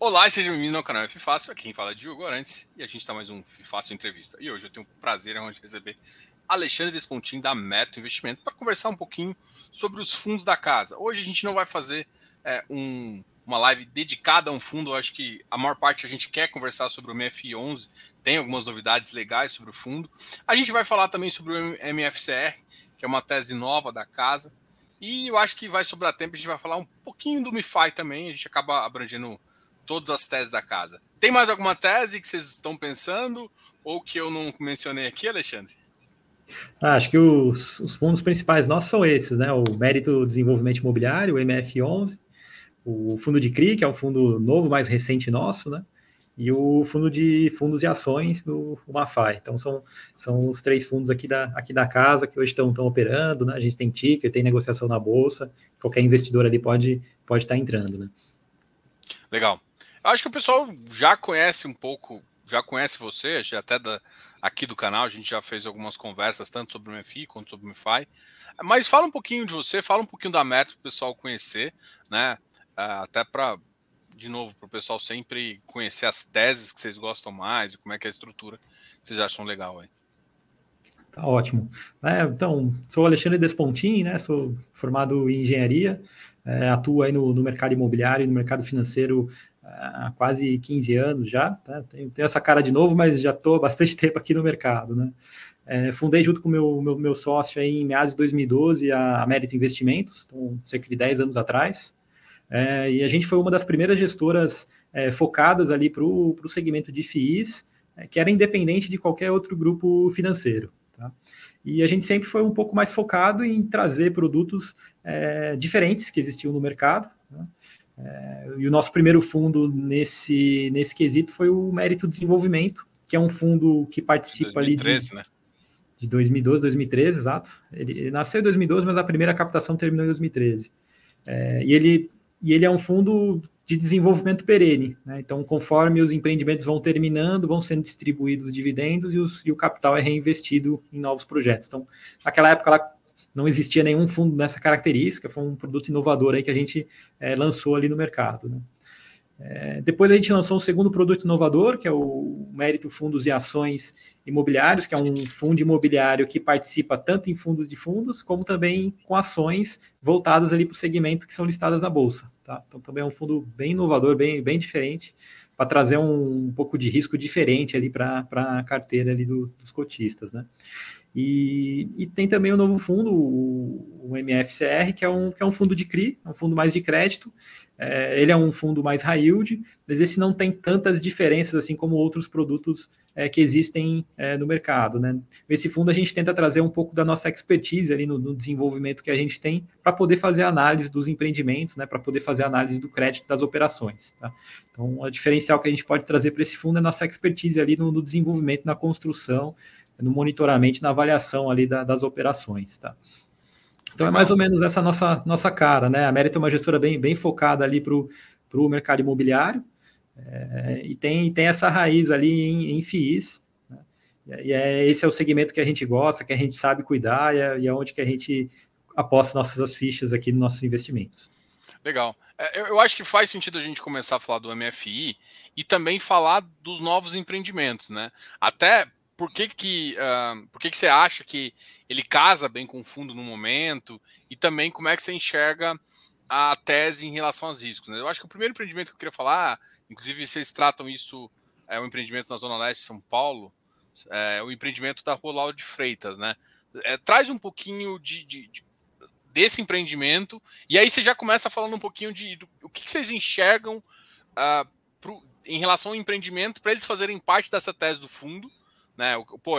Olá e seja bem-vindo ao canal F Fácil. Aqui quem fala é Diogo Arantes e a gente está mais um F Fácil Entrevista. E hoje eu tenho o prazer de receber Alexandre Despontin da Meto Investimento para conversar um pouquinho sobre os fundos da casa. Hoje a gente não vai fazer é, um, uma live dedicada a um fundo. Eu acho que a maior parte a gente quer conversar sobre o MF11, tem algumas novidades legais sobre o fundo. A gente vai falar também sobre o MFCR, que é uma tese nova da casa. E eu acho que vai sobrar tempo, a gente vai falar um pouquinho do MiFi também, a gente acaba abrangendo todas as teses da casa. Tem mais alguma tese que vocês estão pensando ou que eu não mencionei aqui, Alexandre? Ah, acho que os, os, fundos principais nossos são esses, né? O Mérito Desenvolvimento Imobiliário, o MF11, o fundo de CRI, que é um fundo novo, mais recente nosso, né? E o fundo de fundos e ações do Mafai. Então são, são os três fundos aqui da, aqui da casa que hoje estão, estão operando, né? A gente tem ticker, tem negociação na bolsa, qualquer investidor ali pode, pode estar entrando, né? Legal. Acho que o pessoal já conhece um pouco, já conhece você, já até da, aqui do canal, a gente já fez algumas conversas, tanto sobre o MFI quanto sobre o MFI. Mas fala um pouquinho de você, fala um pouquinho da meta para o pessoal conhecer, né? Ah, até para, de novo, para o pessoal sempre conhecer as teses que vocês gostam mais e como é que é a estrutura que vocês acham legal aí. Tá ótimo. É, então, sou Alexandre Despontin, né? Sou formado em engenharia, é, atuo aí no, no mercado imobiliário e no mercado financeiro há quase 15 anos já, tá? tenho, tenho, essa cara de novo, mas já estou bastante tempo aqui no mercado, né? É, fundei junto com meu, meu, meu, sócio aí em meados de 2012 a, a Investimentos, então, cerca de 10 anos atrás, é, e a gente foi uma das primeiras gestoras é, focadas ali para o segmento de FIIs, é, que era independente de qualquer outro grupo financeiro. Tá? E a gente sempre foi um pouco mais focado em trazer produtos é, diferentes que existiam no mercado, né? É, e o nosso primeiro fundo nesse, nesse quesito foi o Mérito Desenvolvimento, que é um fundo que participa 2013, ali de, né? de 2012, 2013, exato. Ele, ele, nasceu em 2012, mas a primeira captação terminou em 2013. É, e, ele, e ele é um fundo de desenvolvimento perene. Né? Então, conforme os empreendimentos vão terminando, vão sendo distribuídos dividendos e, os, e o capital é reinvestido em novos projetos. Então, naquela época, lá, não existia nenhum fundo nessa característica, foi um produto inovador aí que a gente é, lançou ali no mercado. Né? É, depois a gente lançou um segundo produto inovador, que é o Mérito Fundos e Ações Imobiliários, que é um fundo imobiliário que participa tanto em fundos de fundos, como também com ações voltadas ali para o segmento que são listadas na Bolsa. Tá? Então também é um fundo bem inovador, bem, bem diferente, para trazer um, um, pouco de risco diferente ali para a carteira ali do, dos cotistas. Né? E, e, tem também o novo fundo, o, o, MFCR, que é, um, que é um fundo de CRI, é um fundo mais de crédito. É, ele é um fundo mais high yield, mas esse não tem tantas diferenças assim como outros produtos é, que existem é, no mercado. Né? Esse fundo a gente tenta trazer um pouco da nossa expertise ali no, no desenvolvimento que a gente tem para poder fazer análise dos empreendimentos, né? para poder fazer análise do crédito das operações. Tá? Então, o diferencial que a gente pode trazer para esse fundo é a nossa expertise ali no, no desenvolvimento, na construção no monitoramento, na avaliação ali da, das operações, tá? Então é mais ou menos essa nossa, nossa cara, né? A Mérito é uma gestora bem, bem focada ali para o mercado imobiliário é, e tem, tem essa raiz ali em, em FIIs, né? e é, esse é o segmento que a gente gosta, que a gente sabe cuidar e é, e é onde que a gente aposta nossas fichas aqui nos nossos investimentos. Legal. É, eu acho que faz sentido a gente começar a falar do MFI e também falar dos novos empreendimentos, né? Até por que que, uh, por que que você acha que ele casa bem com o fundo no momento e também como é que você enxerga a tese em relação aos riscos. Né? Eu acho que o primeiro empreendimento que eu queria falar, inclusive vocês tratam isso, é um empreendimento na Zona Leste de São Paulo, é o empreendimento da Rua Lauro de Freitas, né? É, traz um pouquinho de, de, de, desse empreendimento e aí você já começa falando um pouquinho de do, o que, que vocês enxergam uh, pro, em relação ao empreendimento para eles fazerem parte dessa tese do fundo né? Pô,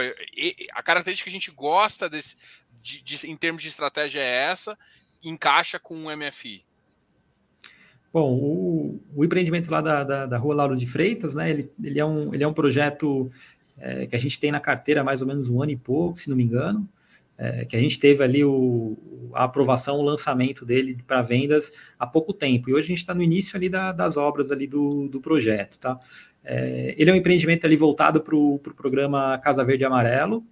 a característica que a gente gosta desse, de, de, em termos de estratégia é essa, encaixa com o MFI. Bom, o, o empreendimento lá da, da, da, Rua Lauro de Freitas, né? Ele, ele, é, um, ele é um projeto é, que a gente tem na carteira há mais ou menos um ano e pouco, se não me engano. É, que a gente teve ali o, a aprovação, o lançamento dele para vendas há pouco tempo. E hoje a gente está no início ali da, das obras ali do, do projeto, tá? É, ele é um empreendimento ali voltado para o pro programa Casa Verde Amarelo,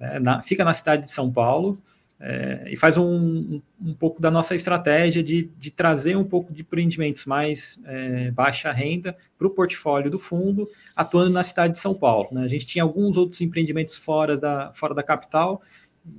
é, na, fica na cidade de São Paulo, é, e faz um, um, pouco da nossa estratégia de, de trazer um pouco de empreendimentos mais é, baixa renda para o portfólio do fundo, atuando na cidade de São Paulo. Né? A gente tinha alguns outros empreendimentos fora da, fora da capital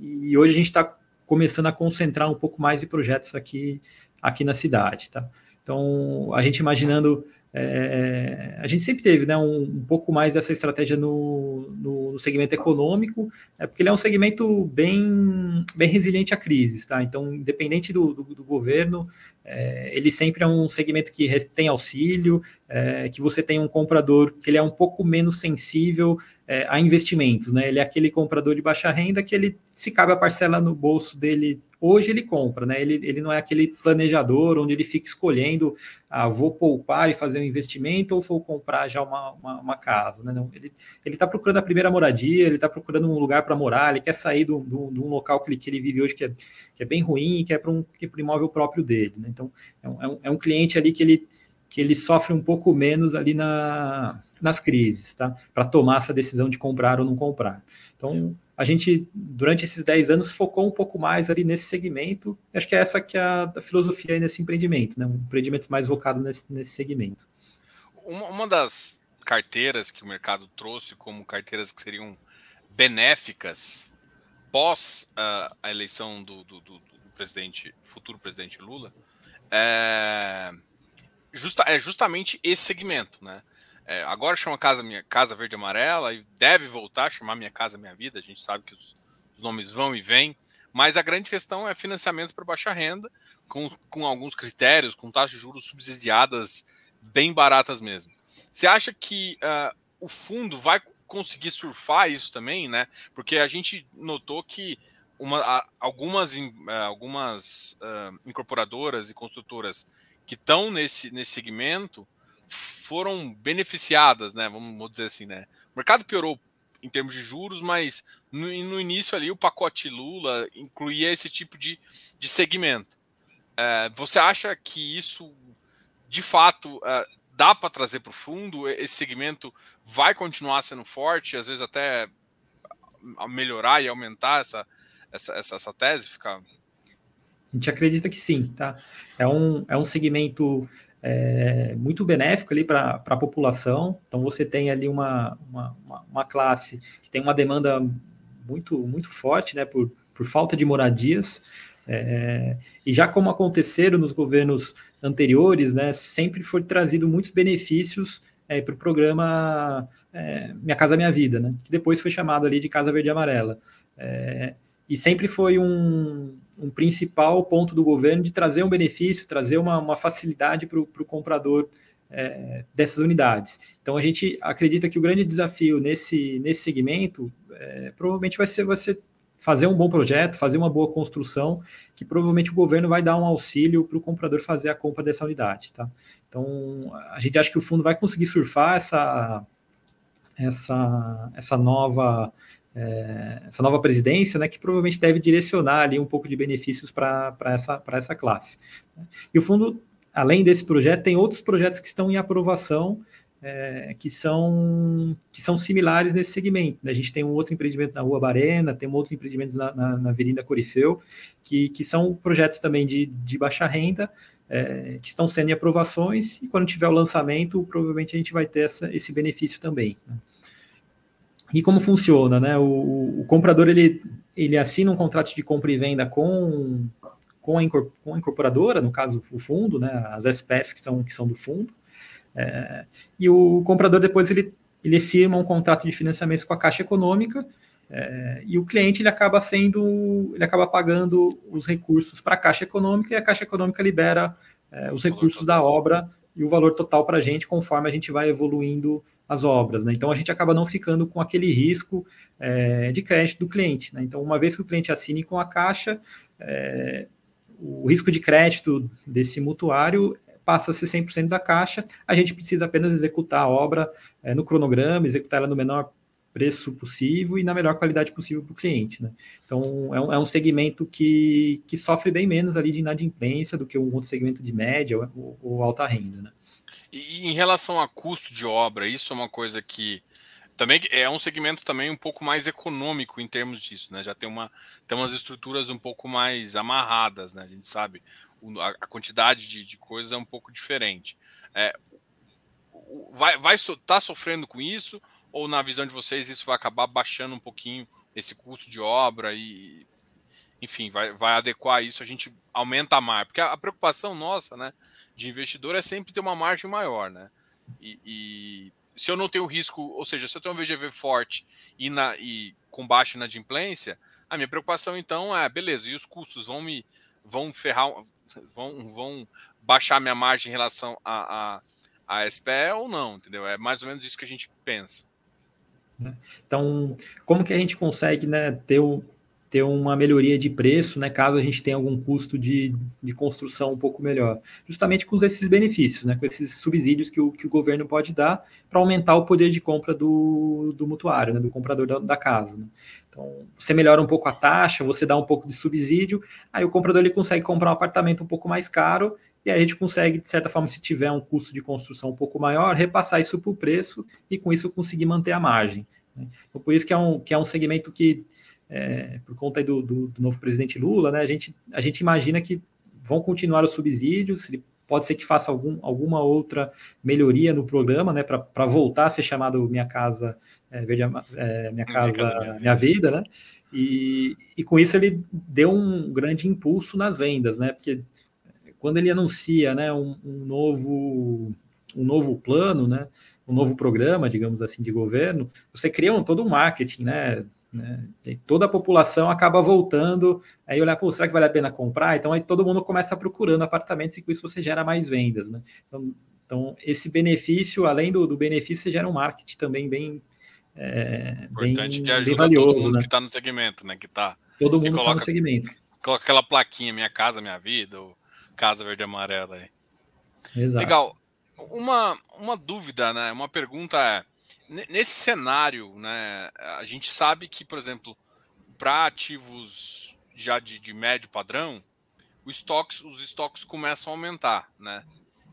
e hoje a gente está começando a concentrar um pouco mais de projetos aqui, aqui na cidade. Tá? Então, a gente imaginando é, a gente sempre teve né, um, um, pouco mais dessa estratégia no, no, segmento econômico, é, porque ele é um segmento bem, bem resiliente a crises, tá? Então, independente do, do, do governo, é, ele sempre é um segmento que tem auxílio, é, que você tem um comprador que ele é um pouco menos sensível é, a investimentos, né? Ele é aquele comprador de baixa renda que ele, se cabe a parcela no bolso dele hoje ele compra, né? Ele, ele não é aquele planejador onde ele fica escolhendo, ah, vou poupar e fazer um investimento ou vou comprar já uma, uma, uma casa, né? Não, ele está procurando a primeira moradia, ele está procurando um lugar para morar, ele quer sair de um local que ele, que ele vive hoje que é, que é bem ruim e quer para um, que um imóvel próprio dele, né? Então, é um, é um é cliente ali que ele, que ele sofre um pouco menos ali na, nas crises, tá? Para tomar essa decisão de comprar ou não comprar. Então, a gente, durante esses 10 anos, focou um pouco mais ali nesse segmento. Acho que é essa que é a, a filosofia aí nesse empreendimento, né? Um empreendimento mais focado nesse, nesse segmento. Uma, uma das carteiras que o mercado trouxe como carteiras que seriam benéficas pós uh, a eleição do, do, do, do, presidente, futuro presidente Lula, é, justa, é justamente esse segmento, né? É, agora chama Casa Minha Casa Verde Amarela e deve voltar a chamar Minha Casa Minha Vida. A gente sabe que os, os nomes vão e vêm, mas a grande questão é financiamento para baixa renda, com, com alguns critérios, com taxas de juros subsidiadas bem baratas mesmo. Você acha que uh, o fundo vai conseguir surfar isso também, né? Porque a gente notou que uma, algumas, uh, algumas uh, incorporadoras e construtoras que estão nesse, nesse segmento foram beneficiadas, né? Vamos dizer assim, né? O mercado piorou em termos de juros, mas no, no início ali o pacote Lula incluía esse tipo de, de segmento. É, você acha que isso, de fato, é, dá para trazer para o fundo? Esse segmento vai continuar sendo forte, às vezes até melhorar e aumentar essa, essa, essa, essa tese? A gente acredita que sim, tá? É um, é um segmento é, muito benéfico ali para a população. Então você tem ali uma, uma, uma, classe que tem uma demanda muito, muito forte né, por, por falta de moradias. É, e já como aconteceram nos governos anteriores, né, sempre foi trazido muitos benefícios é, para o programa é, Minha Casa Minha Vida, né, que depois foi chamado ali de Casa Verde e Amarela. É, e sempre foi um, um principal ponto do governo de trazer um benefício, trazer uma, uma facilidade para o comprador é, dessas unidades. Então a gente acredita que o grande desafio nesse, nesse segmento é, provavelmente vai ser você fazer um bom projeto, fazer uma boa construção, que provavelmente o governo vai dar um auxílio para o comprador fazer a compra dessa unidade. Tá? Então a gente acha que o fundo vai conseguir surfar essa, essa, essa nova é, essa nova presidência, né, que provavelmente deve direcionar ali um pouco de benefícios para essa, essa classe. E o fundo, além desse projeto, tem outros projetos que estão em aprovação é, que, são, que são similares nesse segmento. Né? A gente tem um outro empreendimento na Rua Barena, tem um outro empreendimento na, na, na Avenida Corifeu, que, que são projetos também de, de baixa renda, é, que estão sendo em aprovações, e quando tiver o lançamento, provavelmente a gente vai ter essa, esse benefício também. Né? E como funciona, né? O, o, comprador ele, ele assina um contrato de compra e venda com, com, a, incorporadora, no caso o fundo, né? As SPS que são, que são do fundo. É, e o comprador depois ele, ele firma um contrato de financiamento com a Caixa Econômica é, e o cliente ele acaba sendo, ele acaba pagando os recursos para a Caixa Econômica e a Caixa Econômica libera é, os recursos da obra e o valor total para a gente conforme a gente vai evoluindo as obras. Né? Então a gente acaba não ficando com aquele risco é, de crédito do cliente. Né? Então, uma vez que o cliente assine com a caixa, é, o risco de crédito desse mutuário passa a ser 100% da caixa, a gente precisa apenas executar a obra é, no cronograma, executar ela no menor preço possível e na melhor qualidade possível para o cliente. Né? Então, é um, é um, segmento que, que sofre bem menos ali de inadimplência do que um outro segmento de média ou, ou alta renda. Né? E em relação a custo de obra, isso é uma coisa que também é um segmento também um pouco mais econômico em termos disso, né? Já tem uma tem umas estruturas um pouco mais amarradas, né? A gente sabe a, a quantidade de, de, coisas é um pouco diferente. É, vai vai tá sofrendo com isso ou na visão de vocês isso vai acabar baixando um pouquinho esse custo de obra e enfim vai, vai adequar isso a gente aumenta margem porque a, a preocupação nossa, né? De investidor é sempre ter uma margem maior, né? e, e se eu não tenho risco, ou seja, se eu tenho um VGV forte e, na, e com baixa inadimplência, a minha preocupação então é, beleza, e os custos vão me vão ferrar, vão, vão baixar minha margem em relação a, a, a SPE ou não, entendeu? É mais ou menos isso que a gente pensa. Então, como que a gente consegue né, ter o, ter uma melhoria de preço, né, caso a gente tenha algum custo de, de construção um pouco melhor. Justamente com esses benefícios, né, com esses subsídios que o, que o governo pode dar para aumentar o poder de compra do, do mutuário, né, do comprador da, da casa. Né. Então, você melhora um pouco a taxa, você dá um pouco de subsídio, aí o comprador ele consegue comprar um apartamento um pouco mais caro, e aí a gente consegue, de certa forma, se tiver um custo de construção um pouco maior, repassar isso para o preço e com isso conseguir manter a margem. Né. Então, por isso que é um, que é um segmento que é, por conta do, do, do, novo presidente Lula, né, a, gente, a gente imagina que vão continuar os subsídios, pode ser que faça algum, alguma outra melhoria no programa, né, para voltar a ser chamado Minha Casa, é, Verde, é, Minha Casa, minha, casa, minha, minha Vida, né, e, e com isso ele deu um grande impulso nas vendas, né, porque quando ele anuncia, né, um, um novo um novo plano, né, um novo programa, digamos assim, de governo, você cria um, todo um marketing, né, né? Toda a população acaba voltando, aí olhar, pô, será que vale a pena comprar? Então aí todo mundo começa procurando apartamentos e com isso você gera mais vendas. Né? Então, então esse benefício, além do, do benefício, você gera um marketing também bem, é, Importante bem, que ajuda valioso. Todo mundo né? que está no segmento, né? Que tá, todo mundo está no segmento. Coloca aquela plaquinha, minha casa, minha vida, ou casa verde e amarela aí. Exato. Legal. Uma, uma dúvida, né? Uma pergunta é Nesse cenário, né, a gente sabe que, por exemplo, para ativos já de, de, médio padrão, os estoques, os estoques começam a aumentar, né?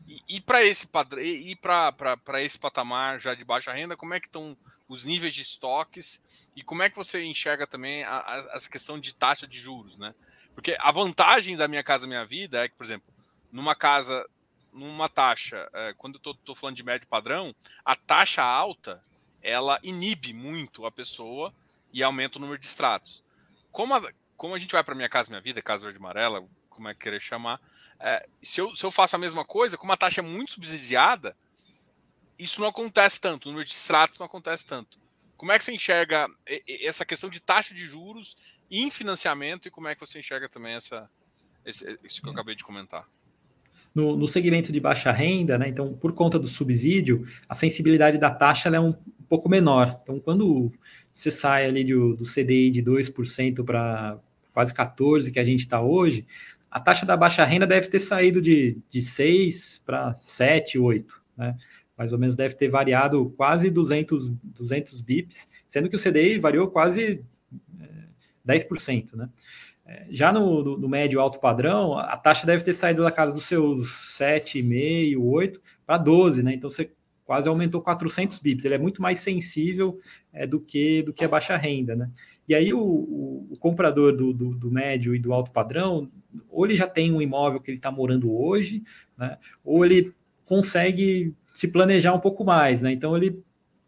E, e para esse padrão, e para esse patamar já de baixa renda, como é que estão os níveis de estoques e como é que você enxerga também a, a, essa questão de taxa de juros, né? Porque a vantagem da minha casa minha vida é que, por exemplo, numa casa numa taxa, é, quando eu estou falando de médio padrão, a taxa alta ela inibe muito a pessoa e aumenta o número de extratos. Como a, como a gente vai para Minha Casa Minha Vida, Casa Verde Amarela, como é que querer chamar, é, se, eu, se eu faço a mesma coisa, como a taxa é muito subsidiada, isso não acontece tanto, o número de extratos não acontece tanto. Como é que você enxerga essa questão de taxa de juros em financiamento e como é que você enxerga também essa, esse, isso que eu acabei de comentar? No, no, segmento de baixa renda, né, então, por conta do subsídio, a sensibilidade da taxa é um pouco menor. Então, quando você sai ali do, do CDI de 2% para quase 14% que a gente está hoje, a taxa da baixa renda deve ter saído de, de 6 para 7, 8, né? Mais ou menos deve ter variado quase 200, 200 bips, sendo que o CDI variou quase é, 10%, né? Já no, no, médio alto padrão, a taxa deve ter saído da casa dos seus 7,5, 8 para 12, né? Então você quase aumentou 400 bips. Ele é muito mais sensível é, do que do que a baixa renda, né? E aí o, o, o comprador do, do, do, médio e do alto padrão, ou ele já tem um imóvel que ele está morando hoje, né? Ou ele consegue se planejar um pouco mais, né? Então ele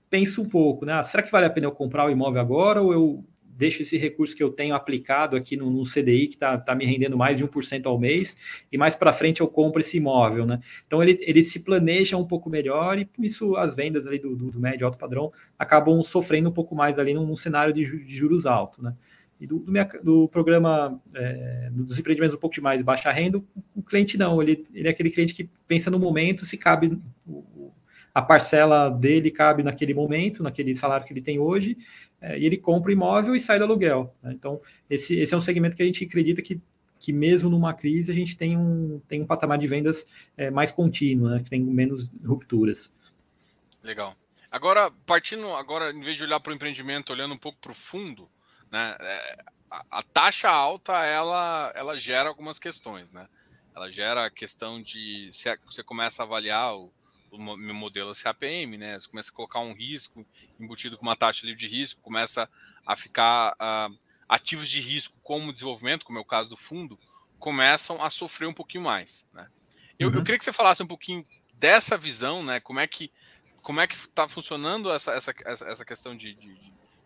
pensa um pouco, né? Ah, será que vale a pena eu comprar o imóvel agora ou eu deixo esse recurso que eu tenho aplicado aqui no, no CDI, que está tá me rendendo mais de 1% ao mês, e mais para frente eu compro esse imóvel, né? Então ele, ele se planeja um pouco melhor e por isso as vendas ali do, do, do médio alto padrão acabam sofrendo um pouco mais ali num, num cenário de, de, juros altos, né? E do, do, minha, do programa é, dos empreendimentos um pouco de mais baixa renda, o cliente não, ele, ele é aquele cliente que pensa no momento se cabe a parcela dele cabe naquele momento, naquele salário que ele tem hoje, é, e ele compra imóvel e sai do aluguel. Né? Então, esse, esse é um segmento que a gente acredita que, que mesmo numa crise a gente tem um, tem um patamar de vendas é, mais contínuo, né? que tem menos rupturas. Legal. Agora, partindo agora, em vez de olhar para o empreendimento, olhando um pouco para o fundo, né? É, a, a, taxa alta ela, ela gera algumas questões, né? Ela gera a questão de você começa a avaliar o, meu modelo CAPM, né? Você começa a colocar um risco embutido com uma taxa livre de risco, começa a ficar uh, ativos de risco como desenvolvimento, como é o caso do fundo, começam a sofrer um pouquinho mais, né? Eu, uhum. eu queria que você falasse um pouquinho dessa visão, né? Como é que como é que está funcionando essa, essa, essa questão de, de,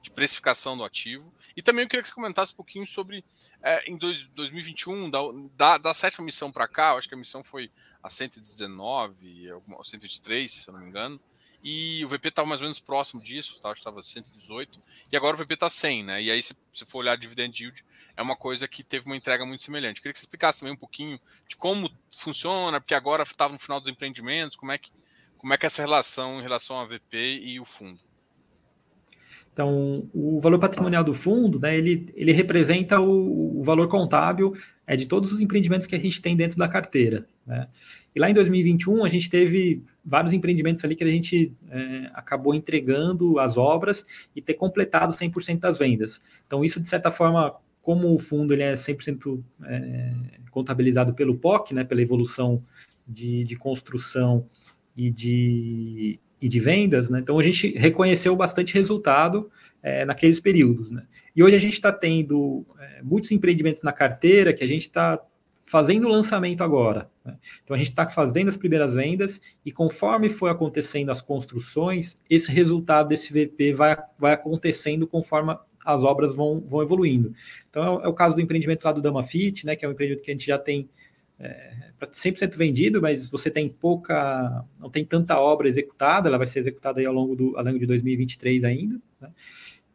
de, precificação do ativo? E também eu queria que você comentasse um pouquinho sobre é, em dois, 2021, da, da, da sétima missão para cá, acho que a missão foi a 119, 123, se eu não me engano, e o VP estava mais ou menos próximo disso, tá? estava 118, e agora o VP está 100, né? E aí, se você for olhar dividend yield, é uma coisa que teve uma entrega muito semelhante. Eu queria que você explicasse também um pouquinho de como funciona, porque agora estava no final dos empreendimentos, como é que como é que é essa relação em relação ao VP e o fundo? Então, o valor patrimonial do fundo, né, ele, ele representa o, o valor contábil é, de todos os empreendimentos que a gente tem dentro da carteira. Né? E lá em 2021, a gente teve vários empreendimentos ali que a gente é, acabou entregando as obras e ter completado 100% das vendas. Então, isso, de certa forma, como o fundo ele é 100% é, contabilizado pelo POC, né, pela evolução de, de construção e de, e de vendas, né? Então a gente reconheceu bastante resultado é, naqueles períodos, né? E hoje a gente está tendo é, muitos empreendimentos na carteira que a gente está fazendo o lançamento agora. Né? Então a gente está fazendo as primeiras vendas e conforme foi acontecendo as construções, esse resultado desse VP vai, vai acontecendo conforme as obras vão, vão evoluindo. Então é, é o caso do empreendimento lá do Dama Fit, né, que é um empreendimento que a gente já tem é, 100% vendido, mas você tem pouca, não tem tanta obra executada, ela vai ser executada aí ao longo, do, ao longo de 2023 ainda, né?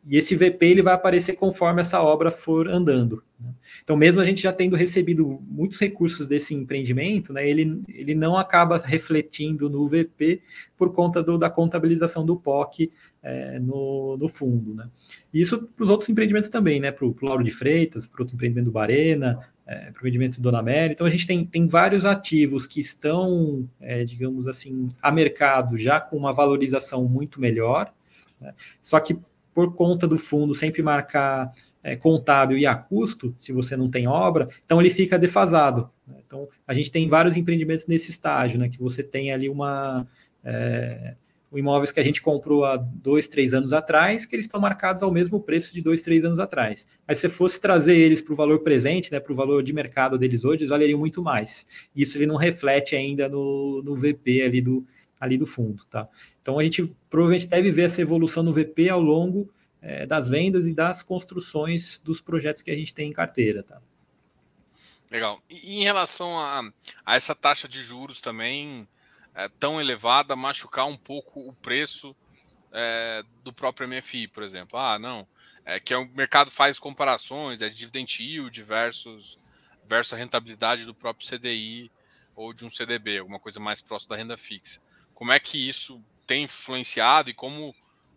e esse VP ele vai aparecer conforme essa obra for andando. Né? Então, mesmo a gente já tendo recebido muitos recursos desse empreendimento, né, ele, ele não acaba refletindo no VP por conta do, da contabilização do POC é, no, no fundo. Né? Isso para os outros empreendimentos também, né, para o Lauro de Freitas, para o outro empreendimento do Barena, é, provimento do Dona Mary. Então, a gente tem, tem vários ativos que estão, é, digamos assim, a mercado já com uma valorização muito melhor, né? só que por conta do fundo sempre marcar é, contábil e a custo, se você não tem obra, então ele fica defasado. Né? Então, a gente tem vários empreendimentos nesse estágio, né, que você tem ali uma... É, imóveis que a gente comprou há dois, três anos atrás, que eles estão marcados ao mesmo preço de dois, três anos atrás. Mas se você fosse trazer eles para o valor presente, né, para o valor de mercado deles hoje, eles valeriam muito mais. Isso ele não reflete ainda no, no VP ali do, ali do fundo. Tá? Então a gente provavelmente deve ver essa evolução no VP ao longo é, das vendas e das construções dos projetos que a gente tem em carteira. Tá? Legal. E em relação a, a essa taxa de juros também, é, tão elevada machucar um pouco o preço é, do próprio MFI, por exemplo. Ah, não, é que é o mercado faz comparações, é dividend yield versus, versus a rentabilidade do próprio CDI ou de um CDB, alguma coisa mais próxima da renda fixa. Como é que isso tem influenciado e como,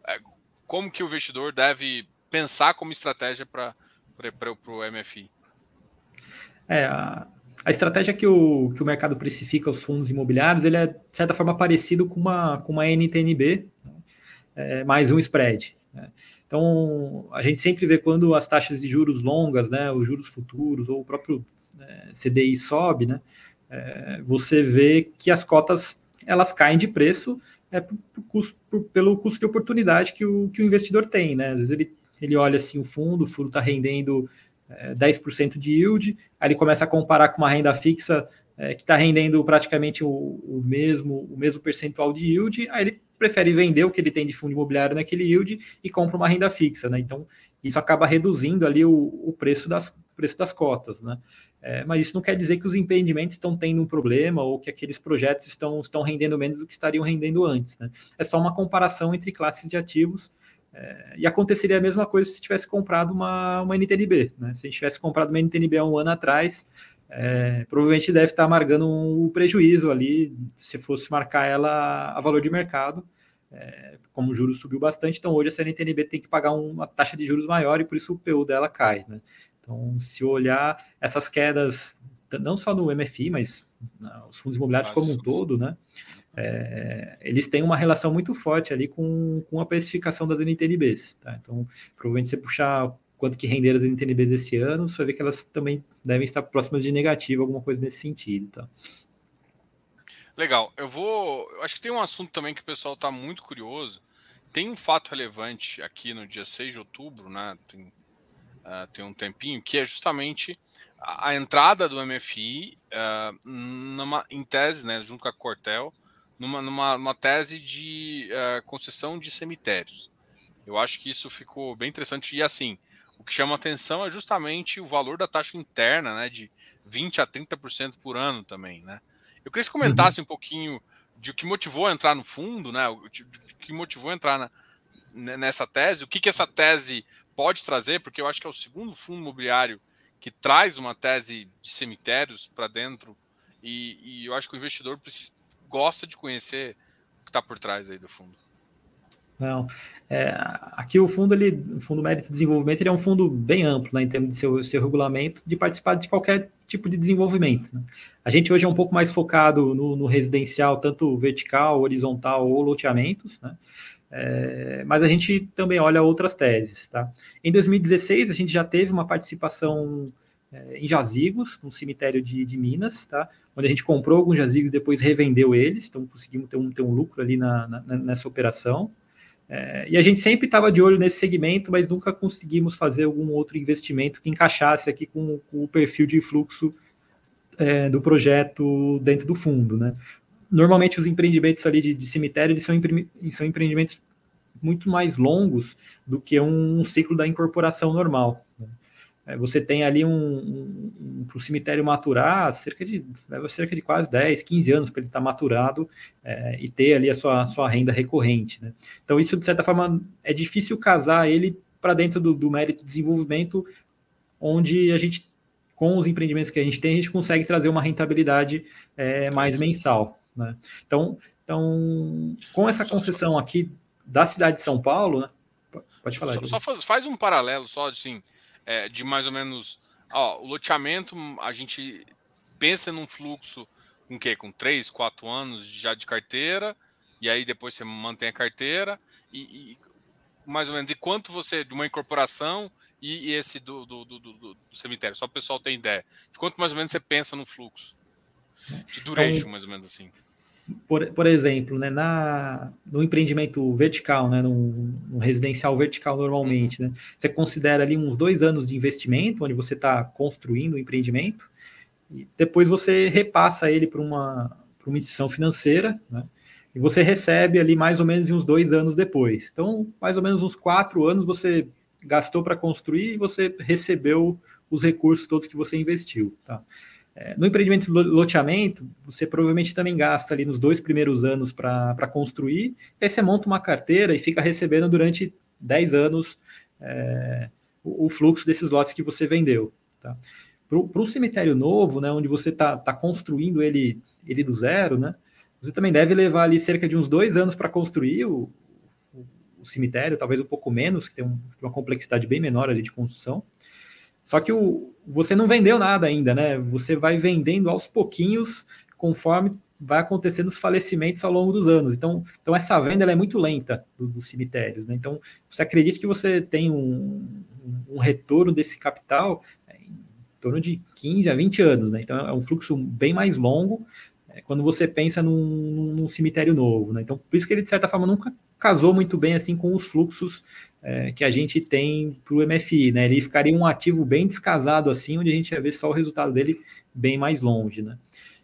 é, como que o investidor deve pensar como estratégia para o MFI? É, a, a estratégia que o, que o mercado precifica os fundos imobiliários, ele é, de certa forma, parecido com uma, com uma NTNB, né? é, mais um spread. Né? Então, a gente sempre vê quando as taxas de juros longas, né, os juros futuros, ou o próprio é, CDI sobe, né, é, você vê que as cotas elas caem de preço é, por, por, pelo custo de oportunidade que o, que o investidor tem. Né? Às vezes ele, ele olha assim, o fundo, o fundo está rendendo é, 10% de yield, aí ele começa a comparar com uma renda fixa é, que está rendendo praticamente o, o, mesmo, o mesmo percentual de yield, aí ele prefere vender o que ele tem de fundo imobiliário naquele yield e compra uma renda fixa, né? Então, isso acaba reduzindo ali o, o preço, das, preço das cotas, né? É, mas isso não quer dizer que os empreendimentos estão tendo um problema ou que aqueles projetos estão, estão rendendo menos do que estariam rendendo antes, né? É só uma comparação entre classes de ativos é, e aconteceria a mesma coisa se tivesse comprado uma, uma NTNB. Né? Se a gente tivesse comprado uma NTNB há um ano atrás, é, provavelmente deve estar marcando um prejuízo ali, se fosse marcar ela a valor de mercado, é, como o juros subiu bastante, então hoje essa NTNB tem que pagar uma taxa de juros maior e por isso o PU dela cai. Né? Então, se olhar essas quedas, não só no MFI, mas os fundos imobiliários como um todo, né? É, eles têm uma relação muito forte ali com, com a precificação das NTNBs. Tá? Então, provavelmente você puxar quanto que renderam as NTNBs esse ano, você vai ver que elas também devem estar próximas de negativo, alguma coisa nesse sentido. Tá? Legal. Eu vou. Eu acho que tem um assunto também que o pessoal está muito curioso. Tem um fato relevante aqui no dia 6 de outubro, né? Tem, uh, tem um tempinho, que é justamente a, a entrada do MFI uh, ah, numa, em tese, né, junto com a Cortel, numa, numa, numa tese de uh, concessão de cemitérios. Eu acho que isso ficou bem interessante. E assim, o que chama atenção é justamente o valor da taxa interna, né, de 20 a 30% por ano também, né? Eu queria que você comentasse uhum. um pouquinho de o que motivou a entrar no fundo, né? O que motivou a entrar na, nessa tese, o que, que essa tese pode trazer, porque eu acho que é o segundo fundo imobiliário que traz uma tese de cemitérios para dentro, e, e, eu acho que o investidor gosta de conhecer o que está por trás aí do fundo. Não, é, aqui o fundo, ele, o Fundo Mérito de Desenvolvimento, ele é um fundo bem amplo, né, em termos de seu, seu regulamento, de participar de qualquer tipo de desenvolvimento. Né? A gente hoje é um pouco mais focado no, no residencial, tanto vertical, horizontal ou loteamentos, né? É, mas a gente também olha outras teses. Tá? Em 2016, a gente já teve uma participação é, em jazigos, no cemitério de, de, Minas, tá? onde a gente comprou alguns jazigos e depois revendeu eles, então conseguimos ter um, ter um lucro ali na, na, nessa operação. É, e a gente sempre estava de olho nesse segmento, mas nunca conseguimos fazer algum outro investimento que encaixasse aqui com, com o perfil de fluxo é, do projeto dentro do fundo. Né? Normalmente os empreendimentos ali de, de cemitério eles são, são empreendimentos muito mais longos do que um ciclo da incorporação normal. É, você tem ali um, um, para o cemitério maturar cerca de leva cerca de quase 10, 15 anos para ele estar tá maturado é, e ter ali a sua, sua renda recorrente. Né? Então, isso, de certa forma, é difícil casar ele para dentro do, do mérito de desenvolvimento, onde a gente, com os empreendimentos que a gente tem, a gente consegue trazer uma rentabilidade é, mais mensal. Né? Então, então, com essa concessão aqui da cidade de São Paulo, né? pode falar. Só, só faz, faz um paralelo só, assim, é, de mais ou menos. Ó, o loteamento, a gente pensa num fluxo com o quê? Com 3, 4 anos já de carteira, e aí depois você mantém a carteira, e, e mais ou menos de quanto você, de uma incorporação e, e esse do, do, do, do, cemitério, só o pessoal tem ideia. De quanto mais ou menos você pensa no fluxo? De duration, então, mais ou menos assim por, por exemplo, né, na, no empreendimento vertical, né, no, residencial vertical normalmente, né, você considera ali uns dois anos de investimento, onde você está construindo o empreendimento, e depois você repassa ele para uma, uma instituição financeira, né, e você recebe ali mais ou menos uns dois anos depois. Então, mais ou menos uns quatro anos você gastou para construir e você recebeu os recursos todos que você investiu. Tá? É, no empreendimento de loteamento, você provavelmente também gasta ali nos dois primeiros anos para construir, aí você monta uma carteira e fica recebendo durante 10 anos é, o, o, fluxo desses lotes que você vendeu. Tá? Para um cemitério novo, né, onde você está tá construindo ele, ele do zero, né, você também deve levar ali cerca de uns dois anos para construir o, o, o, cemitério, talvez um pouco menos, que tem um, uma complexidade bem menor ali de construção. Só que o, você não vendeu nada ainda, né? Você vai vendendo aos pouquinhos, conforme vai acontecendo os falecimentos ao longo dos anos. Então, então essa venda é muito lenta dos do cemitérios. Né? Então, você acredita que você tem um, um retorno desse capital em torno de 15 a 20 anos. Né? Então, é um fluxo bem mais longo é, quando você pensa num, num, cemitério novo. Né? Então, por isso que ele, de certa forma, nunca casou muito bem assim com os fluxos é, que a gente tem para o MFI, né? Ele ficaria um ativo bem descasado assim, onde a gente ia ver só o resultado dele bem mais longe, né?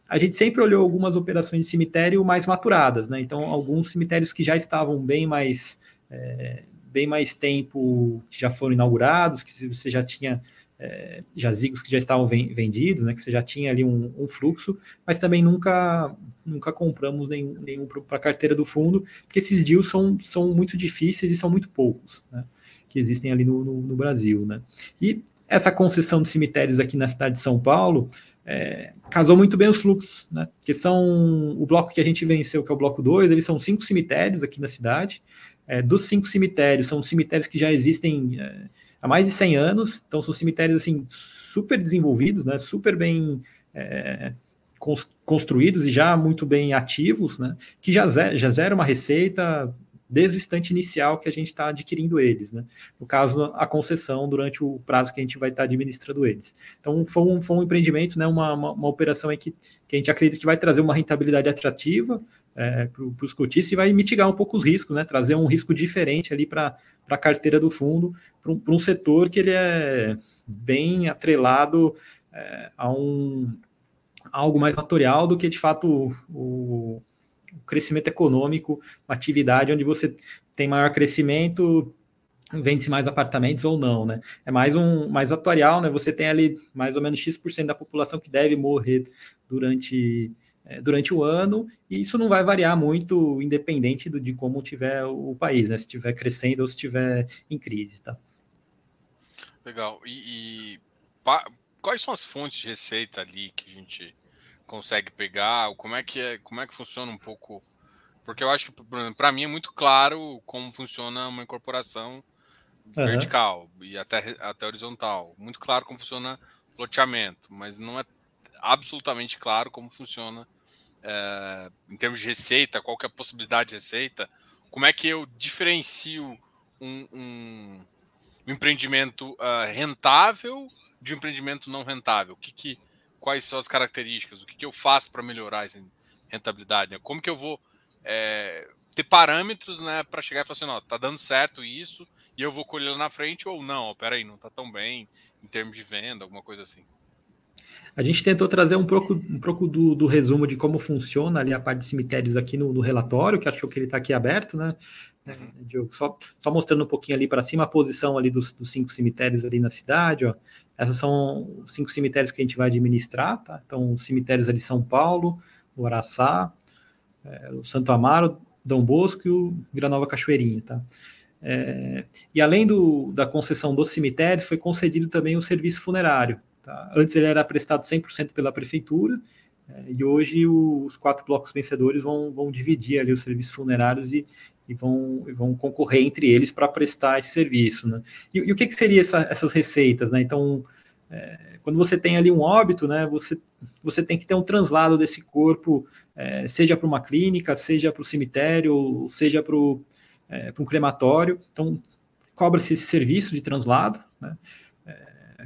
A gente sempre olhou algumas operações de cemitério mais maturadas, né? Então, alguns cemitérios que já estavam bem mais é, bem mais tempo, que já foram inaugurados, que você já tinha é, jazigos que já estavam vendidos, né, que você já tinha ali um, um fluxo, mas também nunca nunca compramos nenhum, nenhum para a carteira do fundo, porque esses deals são, são muito difíceis e são muito poucos, né, que existem ali no, no, no, Brasil. Né. E essa concessão de cemitérios aqui na cidade de São Paulo é, casou muito bem os fluxos, né, que são o bloco que a gente venceu, que é o bloco 2, eles são cinco cemitérios aqui na cidade, é, dos cinco cemitérios, são cemitérios que já existem é, há mais de 100 anos, então são cemitérios assim super desenvolvidos, né, super bem é, construídos e já muito bem ativos, né, que já, já zera uma receita desde o instante inicial que a gente está adquirindo eles, né? No caso, a concessão durante o prazo que a gente vai estar tá administrando eles. Então, foi um, foi um empreendimento, né, uma, uma, uma operação que, que a gente acredita que vai trazer uma rentabilidade atrativa é, para os cotistas e vai mitigar um pouco os riscos, né? Trazer um risco diferente ali para a carteira do fundo, para um, um, setor que ele é bem atrelado é, a um algo mais material do que de fato o, o crescimento econômico, uma atividade onde você tem maior crescimento, vende-se mais apartamentos ou não, né? É mais um mais atuarial, né? Você tem ali mais ou menos X% da população que deve morrer durante é, durante o ano, e isso não vai variar muito, independente do, de como tiver o país, né? Se estiver crescendo ou se estiver em crise, tá? Legal. E, e quais são as fontes de receita ali que a gente consegue pegar? Como é que é, como é que funciona um pouco? Porque eu acho que para mim é muito claro como funciona uma incorporação uhum. vertical e até, até horizontal. Muito claro como funciona loteamento, mas não é absolutamente claro como funciona é, em termos de receita, qual que é a possibilidade de receita, como é que eu diferencio um, um, um empreendimento uh, rentável de um empreendimento não rentável? Que, que quais são as características? O que, que eu faço para melhorar essa rentabilidade? Né? Como que eu vou é, ter parâmetros né, para chegar e falar assim, ó, tá dando certo isso e eu vou colher lá na frente ou não? Ó, peraí, não tá tão bem em termos de venda, alguma coisa assim. A gente tentou trazer um pouco, um pouco do, do, resumo de como funciona ali a parte de cemitérios aqui no, no relatório, que achou que ele está aqui aberto, né? Uhum. Diogo, só, só mostrando um pouquinho ali para cima a posição ali dos, dos, cinco cemitérios ali na cidade, ó. Essas são os cinco cemitérios que a gente vai administrar, tá? Então, os cemitérios ali São Paulo, o Araçá, é, o Santo Amaro, Dom Bosco e o Vila Nova Cachoeirinha, tá? É, e além do, da concessão do cemitério, foi concedido também o serviço funerário, Tá? Antes ele era prestado 100% pela prefeitura, é, e hoje os quatro blocos vencedores vão, vão dividir ali os serviços funerários e, e vão, vão concorrer entre eles para prestar esse serviço. Né? E, e o que, que seria essa, essas receitas? Né? Então, é, quando você tem ali um óbito, né, você, você tem que ter um translado desse corpo, é, seja para uma clínica, seja para o cemitério, seja para é, um crematório. Então, cobra-se esse serviço de translado. Né?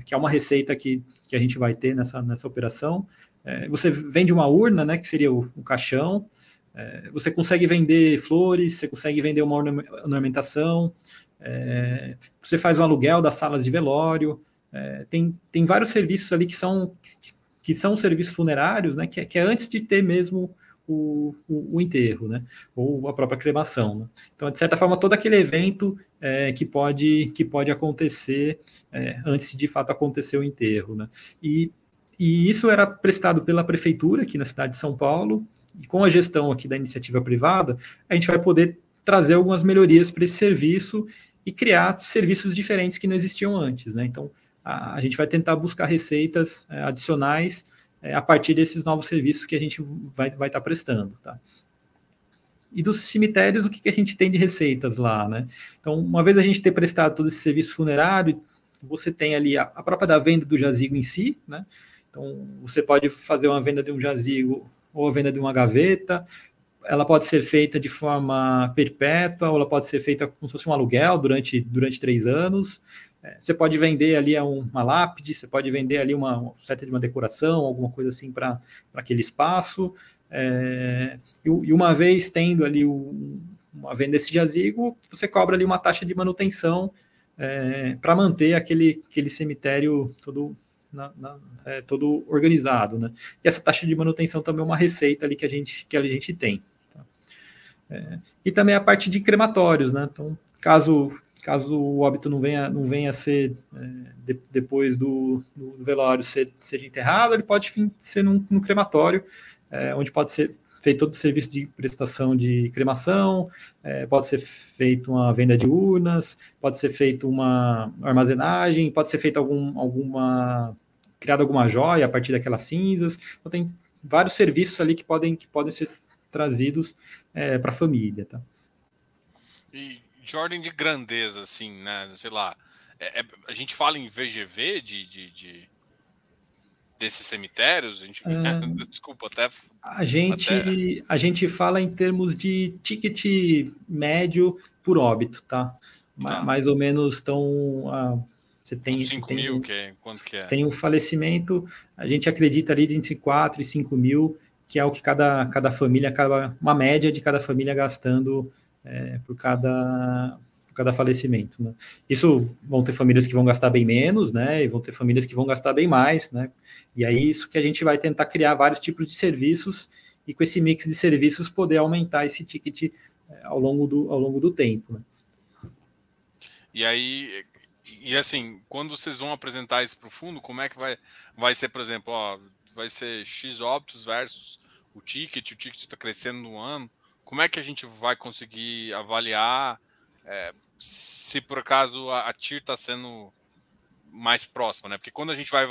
Que é uma receita que, que a gente vai ter nessa, nessa operação. É, você vende uma urna, né, que seria o, o caixão, é, você consegue vender flores, você consegue vender uma ornamentação, é, você faz um aluguel das salas de velório, é, tem, tem vários serviços ali que são, que são serviços funerários, né, que, que é antes de ter mesmo o, o, o, enterro, né? Ou a própria cremação. Né? Então, de certa forma, todo aquele evento é, que, pode, que pode acontecer é, antes de, fato acontecer o enterro, né? E, e isso era prestado pela prefeitura aqui na cidade de São Paulo, e com a gestão aqui da iniciativa privada, a gente vai poder trazer algumas melhorias para esse serviço e criar serviços diferentes que não existiam antes, né? Então, a, a gente vai tentar buscar receitas é, adicionais é, a partir desses novos serviços que a gente vai estar vai tá prestando, tá? E dos cemitérios, o que, que a gente tem de receitas lá, né? Então, uma vez a gente ter prestado todo esse serviço funerário, você tem ali a, a própria da venda do jazigo em si, né? Então, você pode fazer uma venda de um jazigo ou a venda de uma gaveta, ela pode ser feita de forma perpétua, ou ela pode ser feita como se fosse um aluguel durante, durante três anos. É, você pode vender ali uma lápide, você pode vender ali uma seta de uma decoração, alguma coisa assim para aquele espaço. É, e, e, uma vez tendo ali o, uma venda desse jazigo, você cobra ali uma taxa de manutenção é, para manter aquele, aquele cemitério todo, na, na, é, todo organizado. Né? E essa taxa de manutenção também é uma receita ali que a gente, que a gente tem. Tá? É, e também a parte de crematórios. Né? Então, caso caso o óbito não venha, não venha a ser é, de, depois do, do, velório ser, seja enterrado, ele pode ser num, num crematório, é, onde pode ser feito todo o serviço de prestação de cremação, é, pode ser feito uma venda de urnas, pode ser feito uma armazenagem, pode ser feito algum, alguma criada alguma joia a partir daquelas cinzas. Então tem vários serviços ali que podem, que podem ser trazidos é, para a família, tá? E de ordem de grandeza, assim, né? Sei lá. É, é, a gente fala em VGV de, de, de, desses cemitérios? A gente, é... Desculpa, até. A gente, até... a gente fala em termos de ticket médio por óbito, tá? tá. Mais ou menos estão. Ah, você tem. 5 mil, que é, quanto que é? Tem um falecimento, a gente acredita ali de entre 4 e 5 mil, que é o que cada, cada família acaba, uma média de cada família gastando é, por cada cada falecimento. Né? Isso vão ter famílias que vão gastar bem menos, né? E vão ter famílias que vão gastar bem mais, né? E aí isso que a gente vai tentar criar vários tipos de serviços e com esse mix de serviços poder aumentar esse ticket é, ao longo do, ao longo do tempo. Né? E aí, e assim, quando vocês vão apresentar isso para o fundo, como é que vai, vai ser, por exemplo, ó, vai ser X óbitos versus o ticket, o ticket está crescendo no ano. Como é que a gente vai conseguir avaliar é, se por acaso a, a TIR está sendo mais próxima, né? Porque quando a gente vai,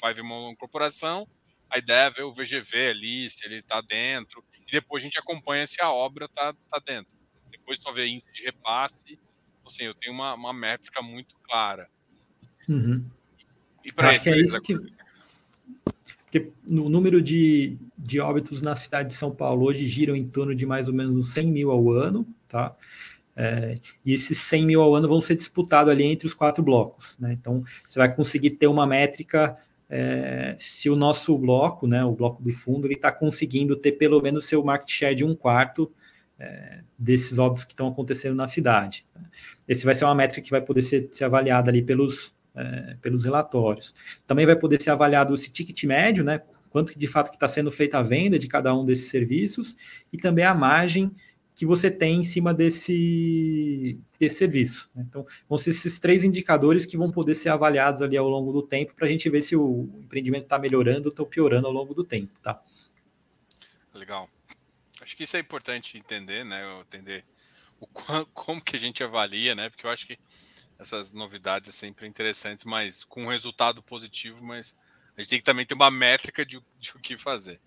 vai ver uma incorporação, a ideia é ver o VGV ali, se ele está dentro, e depois a gente acompanha se a obra está tá dentro. Depois só vê índice de repasse. Assim, eu tenho uma, uma métrica muito clara. Uhum. E para isso, é isso que... Porque no número de, de óbitos na cidade de São Paulo hoje giram em torno de mais ou menos 100 mil ao ano, tá? É, e esses 100 mil ao ano vão ser disputados ali entre os quatro blocos. Né? Então, você vai conseguir ter uma métrica é, se o nosso bloco, né, o bloco do fundo, ele está conseguindo ter pelo menos seu market share de um quarto é, desses óbitos que estão acontecendo na cidade. Esse vai ser uma métrica que vai poder ser, ser avaliada ali pelos, é, pelos relatórios. Também vai poder ser avaliado esse ticket médio, né, quanto de fato que está sendo feita a venda de cada um desses serviços, e também a margem que você tem em cima desse, desse serviço. Né? Então, vão ser esses três indicadores que vão poder ser avaliados ali ao longo do tempo para a gente ver se o empreendimento está melhorando ou está piorando ao longo do tempo, tá? Legal. Acho que isso é importante entender, né? Entender o como que a gente avalia, né? Porque eu acho que essas novidades são sempre interessantes, mas com um resultado positivo, mas a gente tem que também ter uma métrica de, de o que fazer.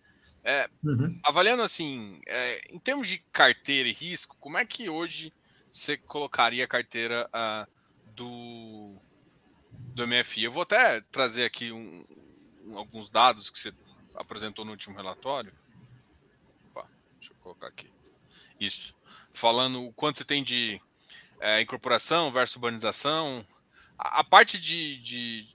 É, uhum. Avaliando assim, é, em termos de carteira e risco, como é que hoje você colocaria a carteira uh, do, do MFI? Eu vou até trazer aqui um, um, alguns dados que você apresentou no último relatório. Opa, deixa eu colocar aqui. Isso. Falando o quanto você tem de é, incorporação versus urbanização. A, a parte de, de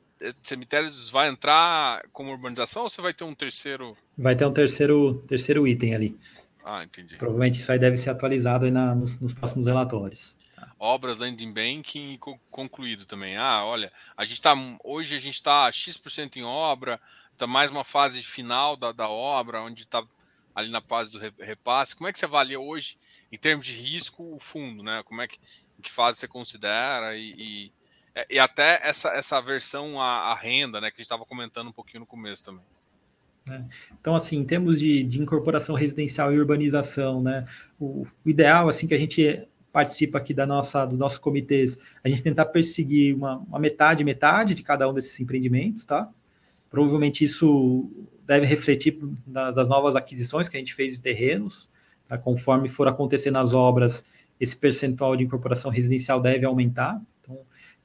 cemitérios vai entrar como urbanização ou você vai ter um terceiro? Vai ter um terceiro, terceiro item ali. Ah, entendi. Provavelmente isso aí deve ser atualizado aí na, nos, nos próximos relatórios. Obras landing banking concluído também. Ah, olha, a gente tá hoje a gente está x% em obra, está mais uma fase final da, da obra, onde está ali na fase do repasse. Como é que você avalia hoje, em termos de risco, o fundo, né? Como é que que fase você considera e, e é, e até essa, essa versão à, renda, né, que a gente estava comentando um pouquinho no começo também. É. Então, assim, em termos de, de, incorporação residencial e urbanização, né, o, o, ideal, assim, que a gente participa aqui da nossa, dos nossos comitês, a gente tentar perseguir uma, uma metade, metade de cada um desses empreendimentos, tá? Provavelmente isso deve refletir das novas aquisições que a gente fez de terrenos, tá? conforme for acontecer nas obras, esse percentual de incorporação residencial deve aumentar,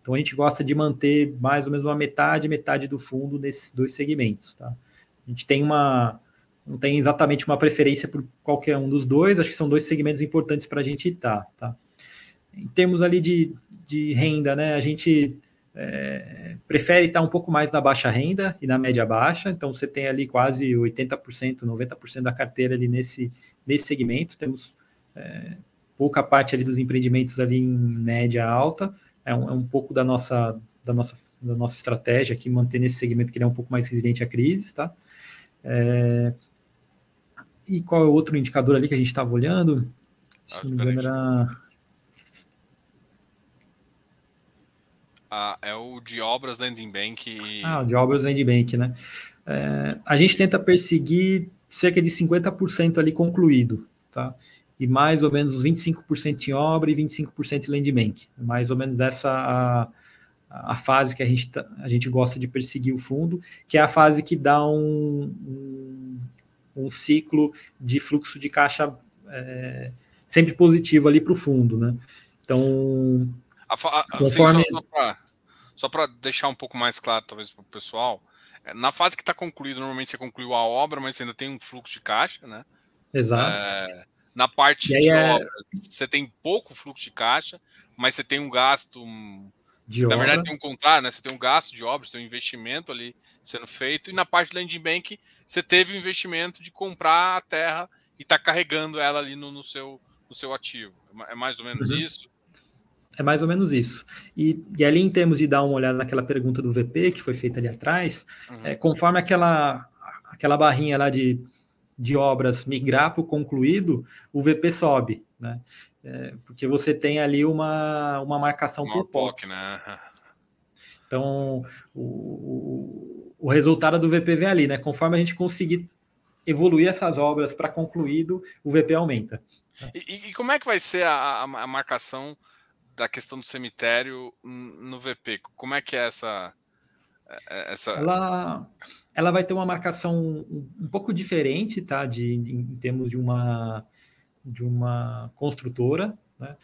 então a gente gosta de manter mais ou menos uma metade, metade do fundo nesses dois segmentos, tá? A gente tem uma não tem exatamente uma preferência por qualquer um dos dois, acho que são dois segmentos importantes para a gente estar, tá? Em termos ali de, de renda, né, a gente é, prefere estar um pouco mais na baixa renda e na média baixa, então você tem ali quase 80%, 90% da carteira ali nesse, nesse segmento, temos é, pouca parte ali dos empreendimentos ali em média alta, é um, é um pouco da nossa, da, nossa, da nossa estratégia aqui, manter nesse segmento que ele é um pouco mais resiliente à crise, tá? É, e qual é o outro indicador ali que a gente estava olhando? Se ah, não me engano, era. Ah, é o de obras Landing Bank. E... Ah, de obras Landing Bank, né? É, a gente tenta perseguir cerca de 50% ali concluído, tá? E mais ou menos os 25% em obra e 25% em land bank. Mais ou menos essa a, a fase que a gente, tá, a gente gosta de perseguir o fundo, que é a fase que dá um, um, um ciclo de fluxo de caixa é, sempre positivo ali para o fundo, né? Então, a, a, conforme... Sim, só para deixar um pouco mais claro, talvez, para o pessoal, na fase que está concluído, normalmente você concluiu a obra, mas você ainda tem um fluxo de caixa, né? Exato. É, na parte de é... obras, você tem pouco fluxo de caixa, mas você tem um gasto. De na obra. verdade, tem um contrário, né? Você tem um gasto de obras, tem um investimento ali sendo feito, e na parte do landing bank, você teve o investimento de comprar a terra e está carregando ela ali no, no, seu, no seu ativo. É mais ou menos uhum. isso? É mais ou menos isso. E, e, ali, em termos de dar uma olhada naquela pergunta do VP que foi feita ali atrás, uhum. é, conforme aquela, aquela barrinha lá de, de obras migrar para o concluído, o VP sobe, né? É, porque você tem ali uma, uma marcação uma por POC. Né? Então, o, o resultado do VP vem ali, né? Conforme a gente conseguir evoluir essas obras para concluído, o VP aumenta. E, e, como é que vai ser a, a, marcação da questão do cemitério no VP? Como é que é essa. É, essa... Ela, ela vai ter uma marcação um, um pouco diferente, tá? De, em, em, termos de uma, de uma construtora, né?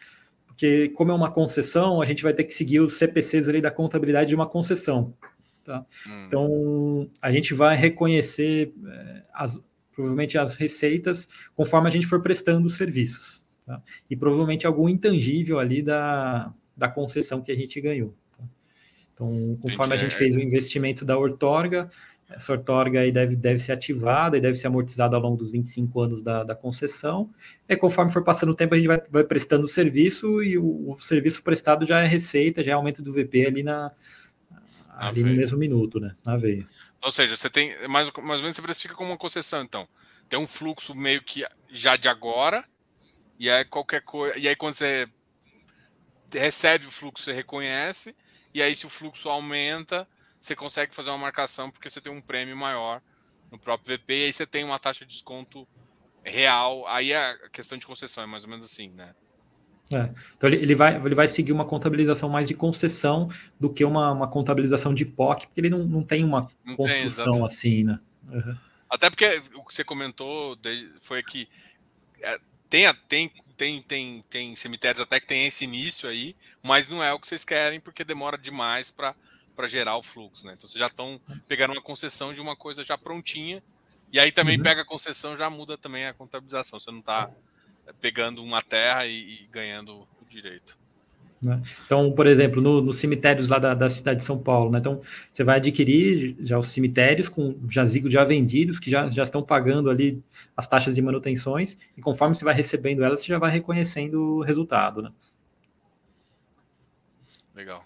Porque, como é uma concessão, a gente vai ter que seguir os CPCs ali da contabilidade de uma concessão. Tá? Hum. Então, a gente vai reconhecer é, as, provavelmente as receitas conforme a gente for prestando os serviços. Tá? E provavelmente algum intangível ali da, da concessão que a gente ganhou. Tá? Então, conforme a gente fez o investimento da Ortorga, essa Ortorga aí deve, deve ser ativada e deve ser amortizada ao longo dos 25 anos da, da concessão. E conforme for passando o tempo, a gente vai, vai prestando o serviço e o, o serviço prestado já é receita, já é aumento do VP ali, na, ali no mesmo minuto, né? Na veia. Ou seja, você tem mais, mais ou menos você precifica como uma concessão, então. Tem um fluxo meio que já de agora, e aí qualquer coisa. E aí quando você recebe o fluxo, você reconhece, e aí se o fluxo aumenta, você consegue fazer uma marcação porque você tem um prêmio maior no próprio VP, e aí você tem uma taxa de desconto real. Aí é a questão de concessão, é mais ou menos assim, né? É. Então ele, ele, vai, ele vai seguir uma contabilização mais de concessão do que uma, uma contabilização de POC, porque ele não, não tem uma não construção tem, assim, né? Uhum. Até porque o que você comentou foi que é, tem, tem, tem, tem, tem cemitérios até que tem esse início aí, mas não é o que vocês querem porque demora demais para gerar o fluxo, né? Então vocês já estão pegando uma concessão de uma coisa já prontinha, e aí também uhum. pega a concessão, já muda também a contabilização. Você não está pegando uma terra e, e ganhando o direito. Né? Então, por exemplo, nos no cemitérios lá da, da, cidade de São Paulo, né? então você vai adquirir já os cemitérios com jazigos já vendidos, que já, já estão pagando ali as taxas de manutenções, e conforme você vai recebendo elas, você já vai reconhecendo o resultado. Né? Legal.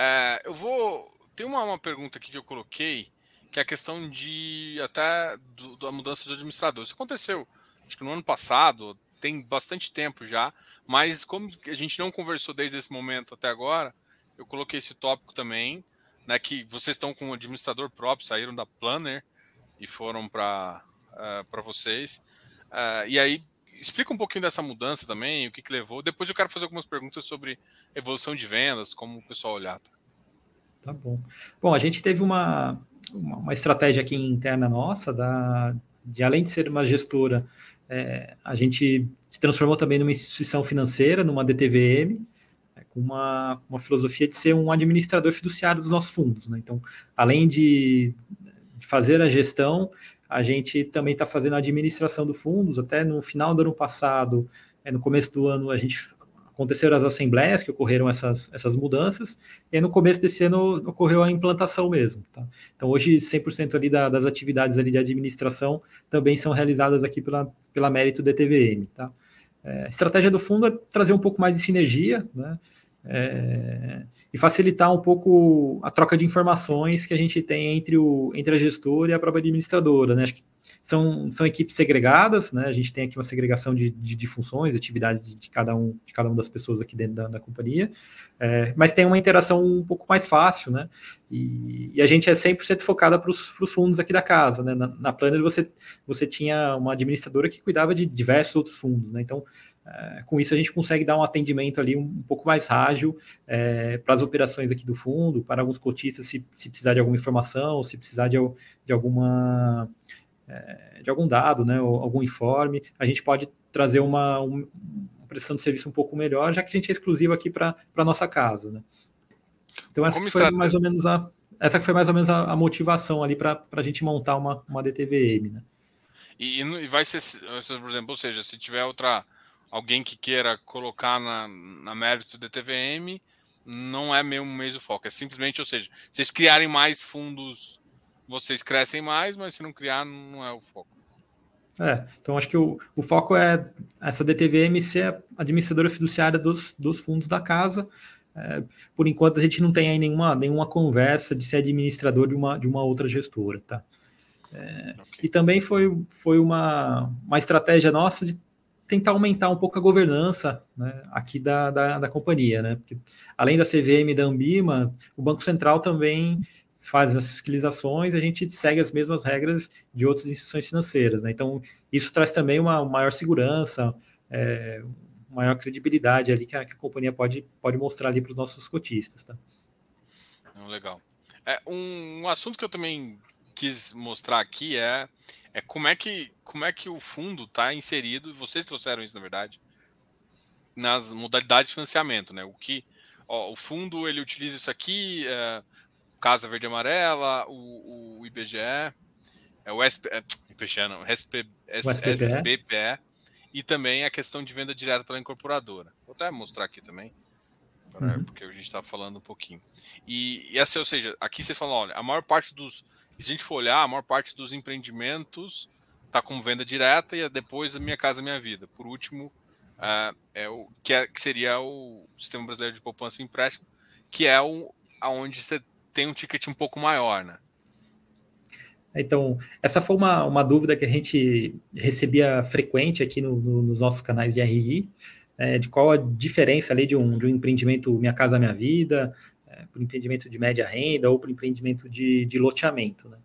É, eu vou. Tem uma, uma pergunta aqui que eu coloquei, que é a questão de até do, da mudança de administrador. Isso aconteceu acho que no ano passado, tem bastante tempo já, mas como a gente não conversou desde esse momento até agora, eu coloquei esse tópico também, né, que vocês estão com um administrador próprio, saíram da Planner e foram para uh, para vocês. Uh, e aí, explica um pouquinho dessa mudança também, o que, que levou. Depois eu quero fazer algumas perguntas sobre evolução de vendas, como o pessoal olhar. Tá, tá bom. Bom, a gente teve uma, uma, estratégia aqui interna nossa, da, de além de ser uma gestora é, a gente se transformou também numa instituição financeira, numa DTVM, é, com uma, uma filosofia de ser um administrador fiduciário dos nossos fundos. Né? Então, além de, de fazer a gestão, a gente também está fazendo a administração dos fundos. Até no final do ano passado, é, no começo do ano, a gente aconteceram as assembleias que ocorreram essas, essas mudanças, e no começo desse ano ocorreu a implantação mesmo. Tá? Então hoje 100% ali da, das atividades ali de administração também são realizadas aqui pela, pela Mérito DTVM. Tá? É, a estratégia do fundo é trazer um pouco mais de sinergia, né? É, e facilitar um pouco a troca de informações que a gente tem entre, o, entre a gestora e a própria administradora. Né? Acho que são, são equipes segregadas, né? A gente tem aqui uma segregação de, de, de funções, atividades de, cada um, de cada uma das pessoas aqui dentro da, da companhia, é, mas tem uma interação um pouco mais fácil, né? E, e a gente é 100% focada para os fundos aqui da casa, né? Na, na Planner você, você tinha uma administradora que cuidava de diversos outros fundos, né? Então, é, com isso a gente consegue dar um atendimento ali um, um pouco mais ágil é, para as operações aqui do fundo, para alguns cotistas se, se precisar de alguma informação, se precisar de, de alguma é, de algum dado, né, ou algum informe, a gente pode trazer uma, uma prestação de serviço um pouco melhor, já que a gente é exclusivo aqui para a nossa casa. Né? Então, essa foi mais ou menos a, essa foi mais ou menos a, a motivação ali para a gente montar uma, uma DTVM, né? E, e vai ser, por exemplo, ou seja, se tiver outra alguém que queira colocar na, na mérito DTVM, não é mesmo mesmo foco, é simplesmente, ou seja, vocês criarem mais fundos, vocês crescem mais, mas se não criar, não é o foco. É, então acho que o, o foco é essa DTVM ser administradora fiduciária dos, dos fundos da casa. É, por enquanto a gente não tem aí nenhuma, nenhuma conversa de ser administrador de uma, de uma outra gestora, tá? É, okay. E também foi, foi uma, uma estratégia nossa de tentar aumentar um pouco a governança né, aqui da, da, da, companhia, né? Porque, além da CVM e da Ambima, o Banco Central também faz as fiscalizações, a gente segue as mesmas regras de outras instituições financeiras. Né? Então, isso traz também uma maior segurança, é, maior credibilidade ali que a, que a, companhia pode, pode mostrar ali para os nossos cotistas. Tá? Legal. É, um, um, assunto que eu também quis mostrar aqui é, é como, é que, como é que o fundo está inserido, vocês trouxeram isso, na verdade, nas modalidades de financiamento. Né? O que ó, o fundo ele utiliza isso aqui. É, Casa Verde Amarela, o, o IBGE, é o SP, é, IBGE não, SP, SBPE, e também a questão de venda direta pela incorporadora. Vou até mostrar aqui também, uhum. porque a gente está falando um pouquinho. E, e assim, ou seja, aqui vocês falam, olha, a maior parte dos, se a gente for olhar, a maior parte dos empreendimentos está com venda direta e é depois a Minha Casa Minha Vida. Por último, uh, é o que, é, que seria o Sistema Brasileiro de Poupança e Empréstimo, que é o aonde você tem um ticket um pouco maior, né? Então, essa foi uma, uma dúvida que a gente recebia frequente aqui no, no, nos nossos canais de RI, é, de qual a diferença ali de um, de um empreendimento Minha Casa Minha Vida, é, para empreendimento de média renda ou para empreendimento de, de loteamento. Né?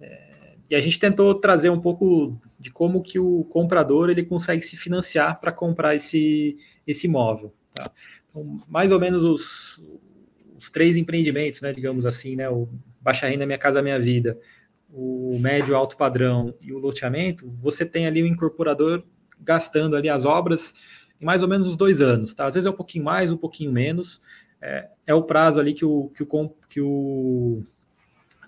É, e a gente tentou trazer um pouco de como que o comprador ele consegue se financiar para comprar esse, esse imóvel. Tá? Então, mais ou menos os, os três empreendimentos, né, digamos assim, né, o Baixa Renda Minha Casa Minha Vida, o médio alto padrão e o loteamento, você tem ali o incorporador gastando ali as obras em mais ou menos os dois anos, tá? Às vezes é um pouquinho mais, um pouquinho menos, é, é o prazo ali que o, que o, que o,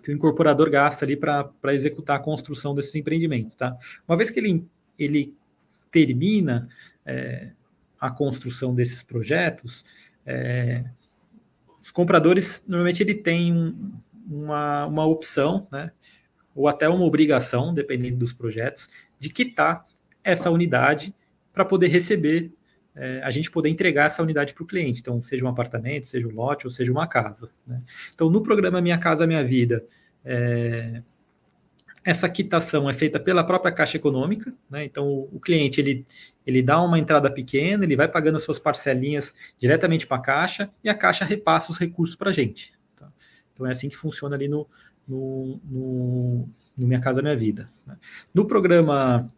que o incorporador gasta ali para executar a construção desses empreendimentos, tá? Uma vez que ele, ele termina é, a construção desses projetos, é, os compradores, normalmente, ele tem uma, uma opção, né, ou até uma obrigação, dependendo dos projetos, de quitar essa unidade para poder receber, é, a gente poder entregar essa unidade para o cliente. Então, seja um apartamento, seja um lote, ou seja uma casa. Né? Então, no programa Minha Casa Minha Vida, é, essa quitação é feita pela própria Caixa Econômica, né? então o, cliente ele, ele dá uma entrada pequena, ele vai pagando as suas parcelinhas diretamente para a Caixa e a Caixa repassa os recursos para a gente. Tá? Então é assim que funciona ali no, no, no, no Minha Casa Minha Vida. Né? No programa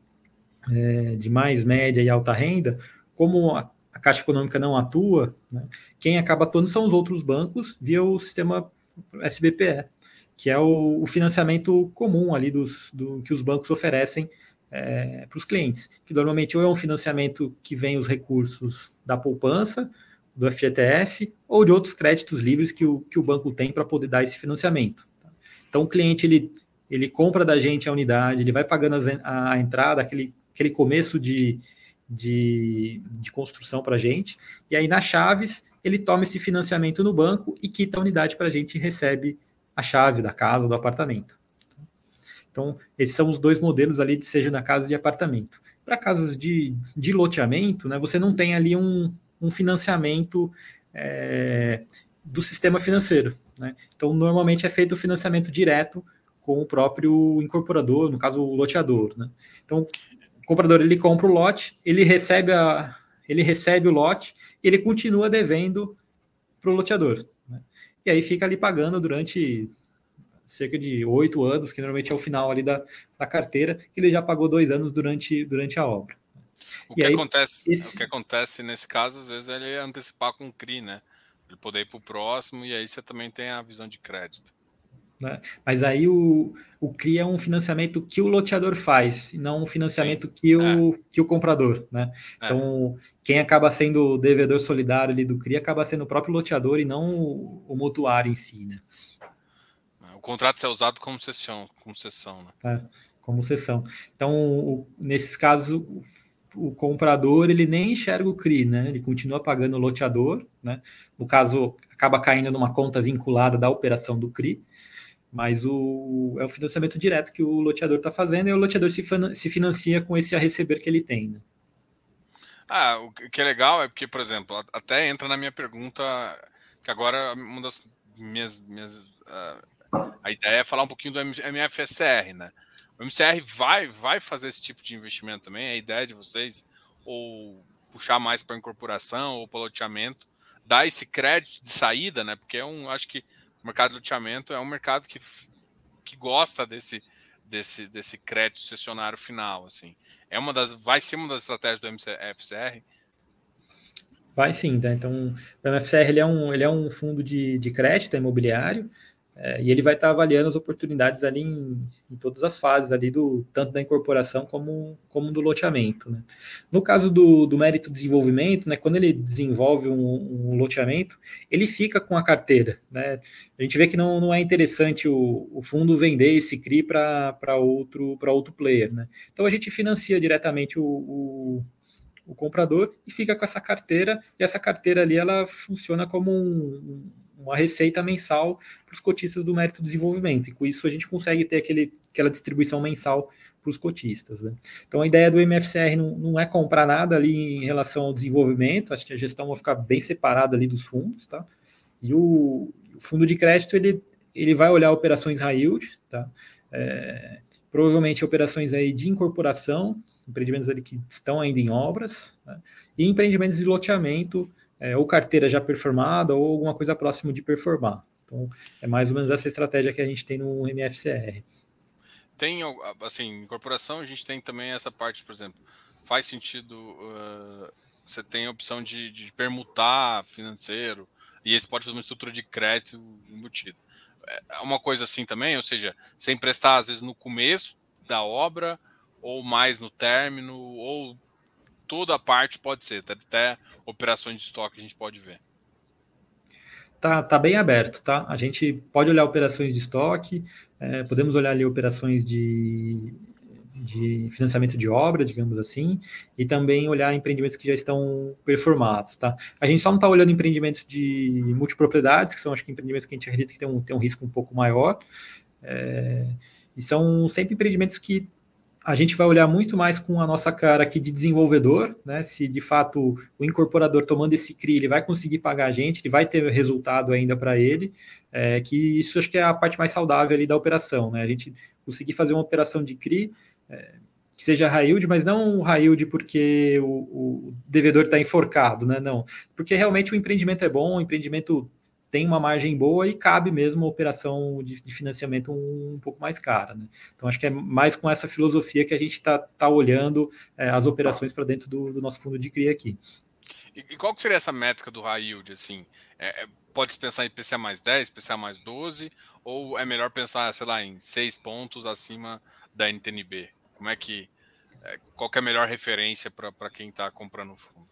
é, de mais média e alta renda, como a, a Caixa Econômica não atua, né? quem acaba atuando são os outros bancos via o sistema SBPE que é o, o financiamento comum ali dos, do, que os bancos oferecem é, para os clientes, que normalmente ou é um financiamento que vem os recursos da poupança, do FGTS, ou de outros créditos livres que o, que o banco tem para poder dar esse financiamento. Então, o cliente ele, ele compra da gente a unidade, ele vai pagando a, a entrada, aquele, aquele começo de, de, de construção para a gente, e aí nas chaves ele toma esse financiamento no banco e quita a unidade para a gente e recebe a chave da casa ou do apartamento. Então, esses são os dois modelos ali de seja na casa de apartamento. Para casas de, de loteamento, né, você não tem ali um, um financiamento é, do sistema financeiro. Né? Então, normalmente é feito o financiamento direto com o próprio incorporador, no caso, o loteador. Né? Então, o comprador ele compra o lote, ele recebe, a, ele recebe o lote e ele continua devendo para o loteador e aí fica ali pagando durante cerca de oito anos, que normalmente é o final ali da, da carteira, que ele já pagou dois anos durante, durante a obra. O que, aí, acontece, esse... o que acontece nesse caso, às vezes, é ele antecipar com o CRI, né? Ele poder ir para o próximo, e aí você também tem a visão de crédito. Né? Mas aí o, o CRI é um financiamento que o loteador faz, e não um financiamento que o, é. que o comprador. Né? É. Então, quem acaba sendo o devedor solidário ali do CRI acaba sendo o próprio loteador e não o, o mutuário em si. Né? contrato é usado como sessão, como sessão, né? É, como sessão. Então, o, nesses casos, o, o, comprador ele nem enxerga o CRI, né? Ele continua pagando o loteador, né? No caso, acaba caindo numa conta vinculada da operação do CRI, mas o, é o financiamento direto que o loteador está fazendo e o loteador se, se financia com esse a receber que ele tem. Né? Ah, o que é legal é porque, por exemplo, até entra na minha pergunta, que agora uma das minhas. minhas uh, a ideia é falar um pouquinho do MFSR, né? O MCR vai, vai fazer esse tipo de investimento também? É a ideia de vocês? Ou puxar mais para incorporação ou para loteamento? Dar esse crédito de saída, né? Porque é um. Acho que o mercado de loteamento é um mercado que, que gosta desse, desse, desse crédito cessionário final, assim. É uma das, vai ser uma das estratégias do MFCR? Vai sim, tá? Então, o MFCR ele é um, ele é um fundo de, de crédito imobiliário, é, e ele vai estar avaliando as oportunidades ali em, em, todas as fases ali do tanto da incorporação como, como do loteamento. Né? No caso do, do mérito desenvolvimento, né, quando ele desenvolve um, um, loteamento, ele fica com a carteira. Né? A gente vê que não, não é interessante o, o fundo vender esse CRI para outro, outro player. Né? Então a gente financia diretamente o, o o comprador e fica com essa carteira, e essa carteira ali ela funciona como um, uma receita mensal para os cotistas do mérito desenvolvimento, e com isso a gente consegue ter aquele, aquela distribuição mensal para os cotistas. Né? Então a ideia do MFCR não, não, é comprar nada ali em relação ao desenvolvimento, acho que a gestão vai ficar bem separada ali dos fundos, tá? E o, o fundo de crédito ele, ele vai olhar operações high yield, tá? É, provavelmente operações aí de incorporação, empreendimentos ali que estão ainda em obras, né? e empreendimentos de loteamento é, ou carteira já performada ou alguma coisa próxima de performar. Então, é mais ou menos essa estratégia que a gente tem no MFCR. Tem, assim, incorporação, a gente tem também essa parte, por exemplo, faz sentido, uh, você tem a opção de, de, permutar financeiro, e esse pode fazer uma estrutura de crédito embutido. É uma coisa assim também, ou seja, você emprestar às vezes no começo da obra, ou mais no término, ou toda a parte pode ser, até operações de estoque a gente pode ver. Tá, tá bem aberto, tá? A gente pode olhar operações de estoque, é, podemos olhar ali operações de, de financiamento de obra, digamos assim, e também olhar empreendimentos que já estão performados, tá? A gente só não está olhando empreendimentos de multipropriedades, que são, acho que, empreendimentos que a gente acredita que tem um, tem um risco um pouco maior, é, e são sempre empreendimentos que a gente vai olhar muito mais com a nossa cara aqui de desenvolvedor, né? Se de fato o incorporador tomando esse CRI, ele vai conseguir pagar a gente, ele vai ter resultado ainda para ele, é, que isso acho que é a parte mais saudável ali da operação, né? A gente conseguir fazer uma operação de CRI é, que seja high yield, mas não high yield porque o, o devedor está enforcado, né? Não, porque realmente o empreendimento é bom, o empreendimento tem uma margem boa e cabe mesmo a operação de, de financiamento um, um, pouco mais cara. Né? Então, acho que é mais com essa filosofia que a gente está tá olhando é, as operações para dentro do, do, nosso fundo de CRI aqui. E, e, qual que seria essa métrica do high yield? Assim, é, é pode pensar em PCA mais 10, PCA mais 12, ou é melhor pensar, sei lá, em 6 pontos acima da NTNB? Como é que. É, qual que é a melhor referência para quem está comprando o fundo?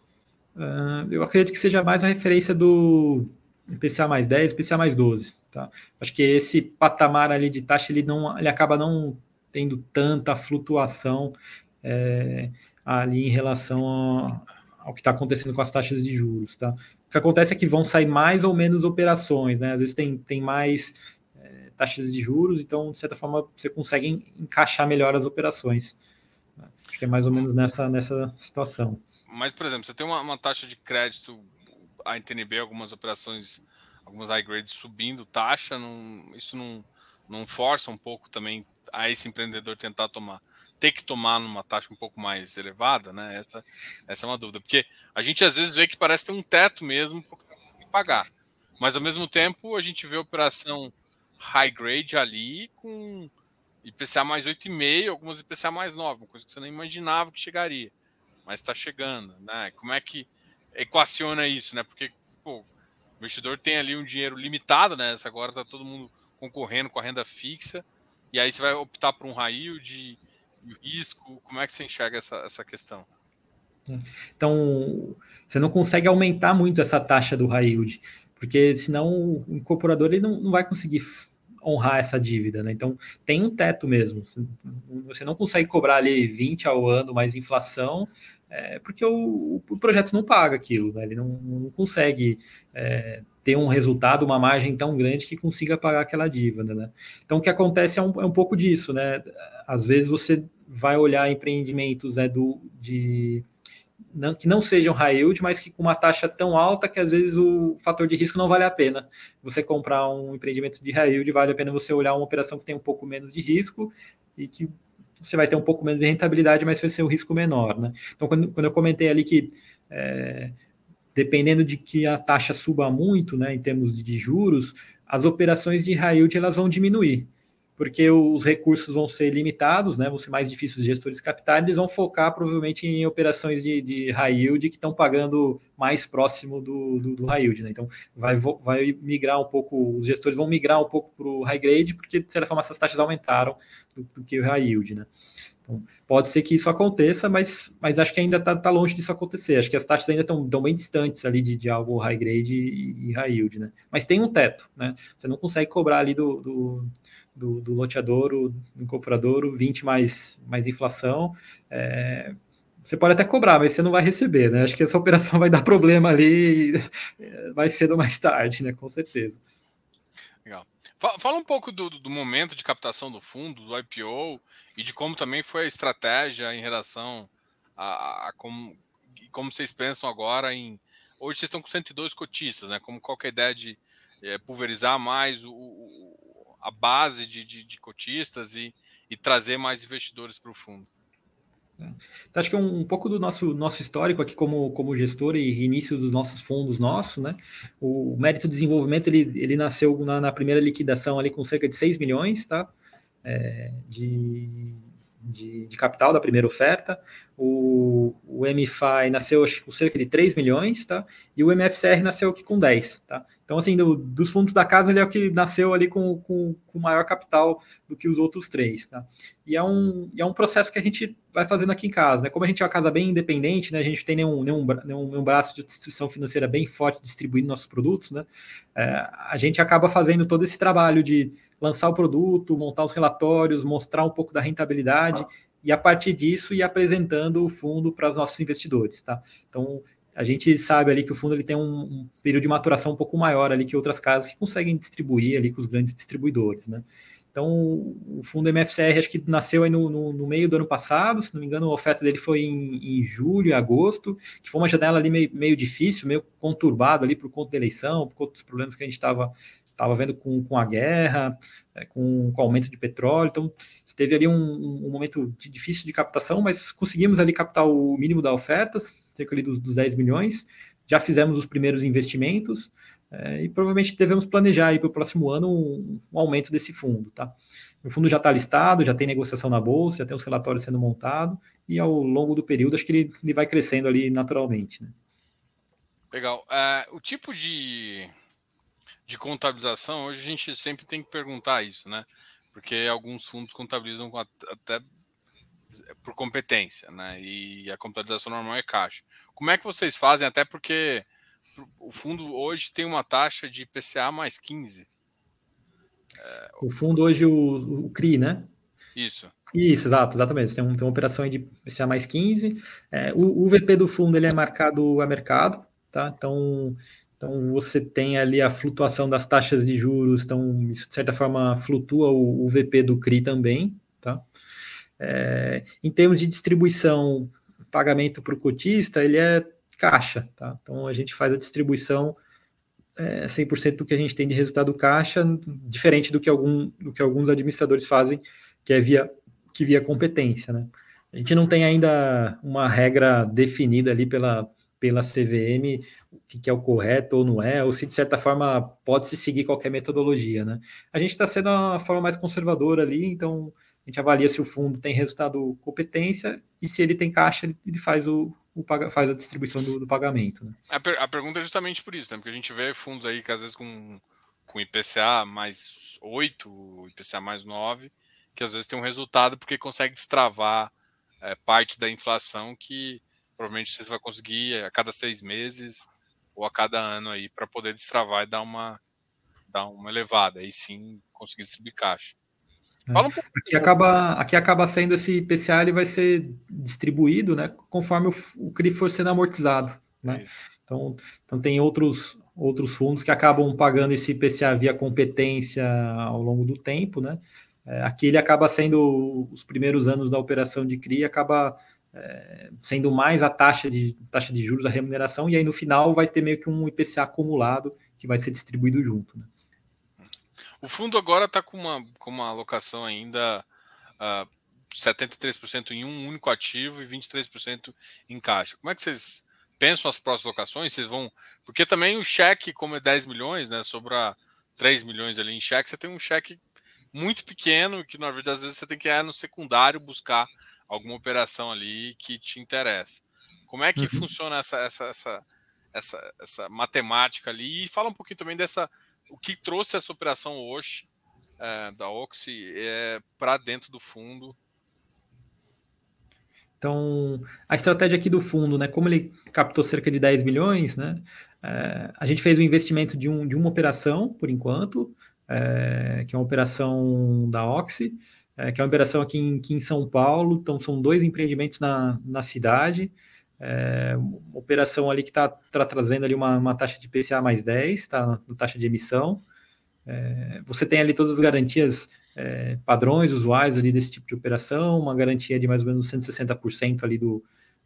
Uh, eu acredito que seja mais a referência do IPCA mais 10, IPCA mais 12. Tá? Acho que esse patamar ali de taxa ele, não, ele acaba não tendo tanta flutuação é, ali em relação a, ao que está acontecendo com as taxas de juros. Tá? O que acontece é que vão sair mais ou menos operações, né? às vezes tem, tem mais é, taxas de juros, então, de certa forma, você consegue encaixar melhor as operações. Acho que é mais ou menos nessa, nessa situação. Mas, por exemplo, você tem uma, uma taxa de crédito a NTNB, algumas operações, algumas high grades subindo taxa, não, isso não, não força um pouco também a esse empreendedor tentar tomar, ter que tomar numa taxa um pouco mais elevada, né? Essa, essa é uma dúvida, porque a gente às vezes vê que parece ter um teto mesmo para pagar, mas ao mesmo tempo a gente vê operação high grade ali com IPCA mais 8,5, algumas IPCA mais 9, uma coisa que você não imaginava que chegaria, mas está chegando, né? Como é que equaciona isso, né? Porque pô, o investidor tem ali um dinheiro limitado, né? Agora está todo mundo concorrendo com a renda fixa, e aí você vai optar por um raio de risco. Como é que você enxerga essa, essa questão? Então, você não consegue aumentar muito essa taxa do high yield, porque senão o incorporador ele não, não vai conseguir honrar essa dívida, né? Então tem um teto mesmo. Você não consegue cobrar ali 20 ao ano mais inflação, é, porque o, o, projeto não paga aquilo, né? ele não, não consegue é, ter um resultado, uma margem tão grande que consiga pagar aquela dívida. Né? Então o que acontece é um, é um pouco disso, né? Às vezes você vai olhar empreendimentos né, do, de não, que não sejam high yield, mas que com uma taxa tão alta que às vezes o fator de risco não vale a pena. Você comprar um empreendimento de high yield, vale a pena você olhar uma operação que tem um pouco menos de risco e que você vai ter um pouco menos de rentabilidade, mas vai ser um risco menor. Né? Então, quando, quando eu comentei ali que é, dependendo de que a taxa suba muito, né, em termos de juros, as operações de high yield elas vão diminuir porque os recursos vão ser limitados, né, vão ser mais difíceis os gestores capitais, eles vão focar provavelmente em operações de, de high yield que estão pagando mais próximo do, do, do high yield. Né? Então, vai, vai migrar um pouco, os gestores vão migrar um pouco para o high grade, porque, de certa forma, essas taxas aumentaram do, do que o high yield. Né? Então, pode ser que isso aconteça, mas, mas acho que ainda está tá longe disso acontecer. Acho que as taxas ainda estão bem distantes ali de, de algo high grade e, e, high yield. Né? Mas tem um teto, né? Você não consegue cobrar ali do, do do, do loteador, do incorporador, 20 mais, mais inflação. É, você pode até cobrar, mas você não vai receber, né? Acho que essa operação vai dar problema ali mais cedo ou mais tarde, né? Com certeza. Legal. Fala um pouco do, do momento de captação do fundo, do IPO, e de como também foi a estratégia em relação a, a como, como vocês pensam agora em. Hoje vocês estão com 102 cotistas, né? Como qualquer ideia de é, pulverizar mais o, a base de, de, de cotistas e, e trazer mais investidores para o fundo. Então, acho que um, um, pouco do nosso, nosso histórico aqui como, como gestor e início dos nossos fundos nossos, né? O mérito desenvolvimento, ele, ele nasceu na, na primeira liquidação ali com cerca de 6 milhões, tá? É, de, de, de, capital da primeira oferta. O, o MFI nasceu acho, com cerca de 3 milhões, tá? E o MFCR nasceu aqui com 10, tá? Então, assim, do, dos fundos da casa, ele é o que nasceu ali com, com, com maior capital do que os outros três, tá? E é um, é um processo que a gente vai fazendo aqui em casa, né? Como a gente é uma casa bem independente, né? A gente tem nenhum, nenhum, nenhum, nenhum braço de instituição financeira bem forte distribuindo nossos produtos, né? É, a gente acaba fazendo todo esse trabalho de lançar o produto, montar os relatórios, mostrar um pouco da rentabilidade e a partir disso ir apresentando o fundo para os nossos investidores, tá? Então a gente sabe ali que o fundo ele tem um, um, período de maturação um pouco maior ali que outras casas que conseguem distribuir ali com os grandes distribuidores, né? Então, o fundo MFCR acho que nasceu aí no, no, no, meio do ano passado, se não me engano, a oferta dele foi em, em julho, agosto, que foi uma janela ali meio, meio difícil, meio conturbada ali por conta da eleição, por conta dos problemas que a gente estava estava vendo com, com a guerra, é, com, com o aumento de petróleo, então teve ali um, um momento difícil de captação, mas conseguimos ali captar o mínimo da ofertas, cerca ali dos, dos 10 milhões, já fizemos os primeiros investimentos, é, e provavelmente devemos planejar para o próximo ano um, um, aumento desse fundo, tá? O fundo já está listado, já tem negociação na bolsa, já tem os relatórios sendo montados, e ao longo do período acho que ele, ele vai crescendo ali naturalmente, né? Legal. Uh, o tipo de de contabilização, hoje a gente sempre tem que perguntar isso, né? Porque alguns fundos contabilizam até por competência, né? E a contabilização normal é caixa. Como é que vocês fazem? Até porque o fundo hoje tem uma taxa de PCA mais 15. É... O fundo hoje, o, o CRI, né? Isso. Isso, exato, exatamente. Tem, um, tem uma operação de PCA mais 15. É, o, o VP do fundo ele é marcado a mercado, tá? Então então, você tem ali a flutuação das taxas de juros, então, isso, de certa forma, flutua o, o VP do CRI também, tá? É, em termos de distribuição, pagamento para o cotista, ele é caixa, tá? Então, a gente faz a distribuição é, 100% do que a gente tem de resultado caixa, diferente do que, algum, do que alguns administradores fazem, que é via, que via competência, né? A gente não tem ainda uma regra definida ali pela, pela CVM o que é o correto ou não é, ou se de certa forma pode-se seguir qualquer metodologia, né? A gente está sendo a forma mais conservadora ali, então a gente avalia se o fundo tem resultado competência e se ele tem caixa, ele faz o, o faz a distribuição do, do pagamento. Né? A, per, a, pergunta é justamente por isso, né? Porque a gente vê fundos aí que às vezes com, com IPCA mais 8, IPCA mais 9, que às vezes tem um resultado porque consegue destravar é, parte da inflação que provavelmente você vai conseguir a cada seis meses ou a cada ano aí para poder destravar e dar uma, dar uma elevada. Aí sim conseguir distribuir caixa. É. Um aqui, acaba, aqui acaba sendo esse IPCA, ele vai ser distribuído né, conforme o, o CRI for sendo amortizado. Né? Então, então tem outros, outros fundos que acabam pagando esse IPCA via competência ao longo do tempo, né? É, aqui ele acaba sendo os primeiros anos da operação de CRI, acaba é, sendo mais a taxa de taxa de juros, a remuneração, e aí no final vai ter meio que um IPCA acumulado que vai ser distribuído junto. Né? O fundo agora está com uma, com uma alocação ainda uh, 73% em um único ativo e 23% em caixa. Como é que vocês pensam as próximas locações? Vocês vão. Porque também o cheque, como é 10 milhões, né? Sobra 3 milhões ali em cheque, você tem um cheque muito pequeno, que na verdade às vezes você tem que ir no secundário buscar alguma operação ali que te interessa. Como é que uhum. funciona essa, essa, essa, essa, essa matemática ali? E fala um pouquinho também dessa. O que trouxe essa operação hoje é, da Oxy é, para dentro do fundo? Então, a estratégia aqui do fundo, né, como ele captou cerca de 10 milhões, né, é, a gente fez o um investimento de, um, de uma operação, por enquanto, é, que é uma operação da Oxy, é, que é uma operação aqui em, aqui em, São Paulo, então são dois empreendimentos na, na cidade, é, operação ali que está tá trazendo ali uma, uma, taxa de PCA mais 10, está na taxa de emissão, é, você tem ali todas as garantias é, padrões usuais ali desse tipo de operação, uma garantia de mais ou menos 160% ali do,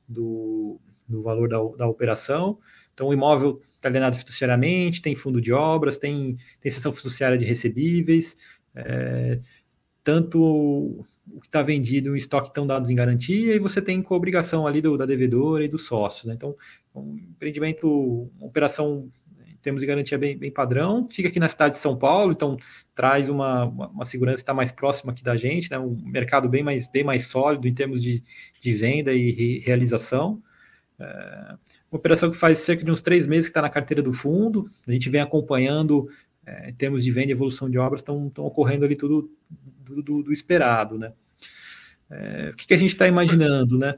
do, do valor da, da operação. Então, o imóvel está alienado fiduciariamente, tem fundo de obras, tem, tem sessão fiduciária de recebíveis, é, tanto o que está vendido em estoque estão dados em garantia e você tem com obrigação ali do, da devedora e do sócio. Né? Então, um empreendimento, uma operação temos de garantia bem, bem padrão. Fica aqui na cidade de São Paulo, então traz uma, uma, uma segurança que está mais próxima aqui da gente, né? um mercado bem mais, bem mais sólido em termos de, de venda e re, realização. É, uma operação que faz cerca de uns três meses que está na carteira do fundo. A gente vem acompanhando é, em termos de venda e evolução de obras, estão ocorrendo ali tudo do, do, do esperado. Né? É, o que, que, a gente está imaginando, né?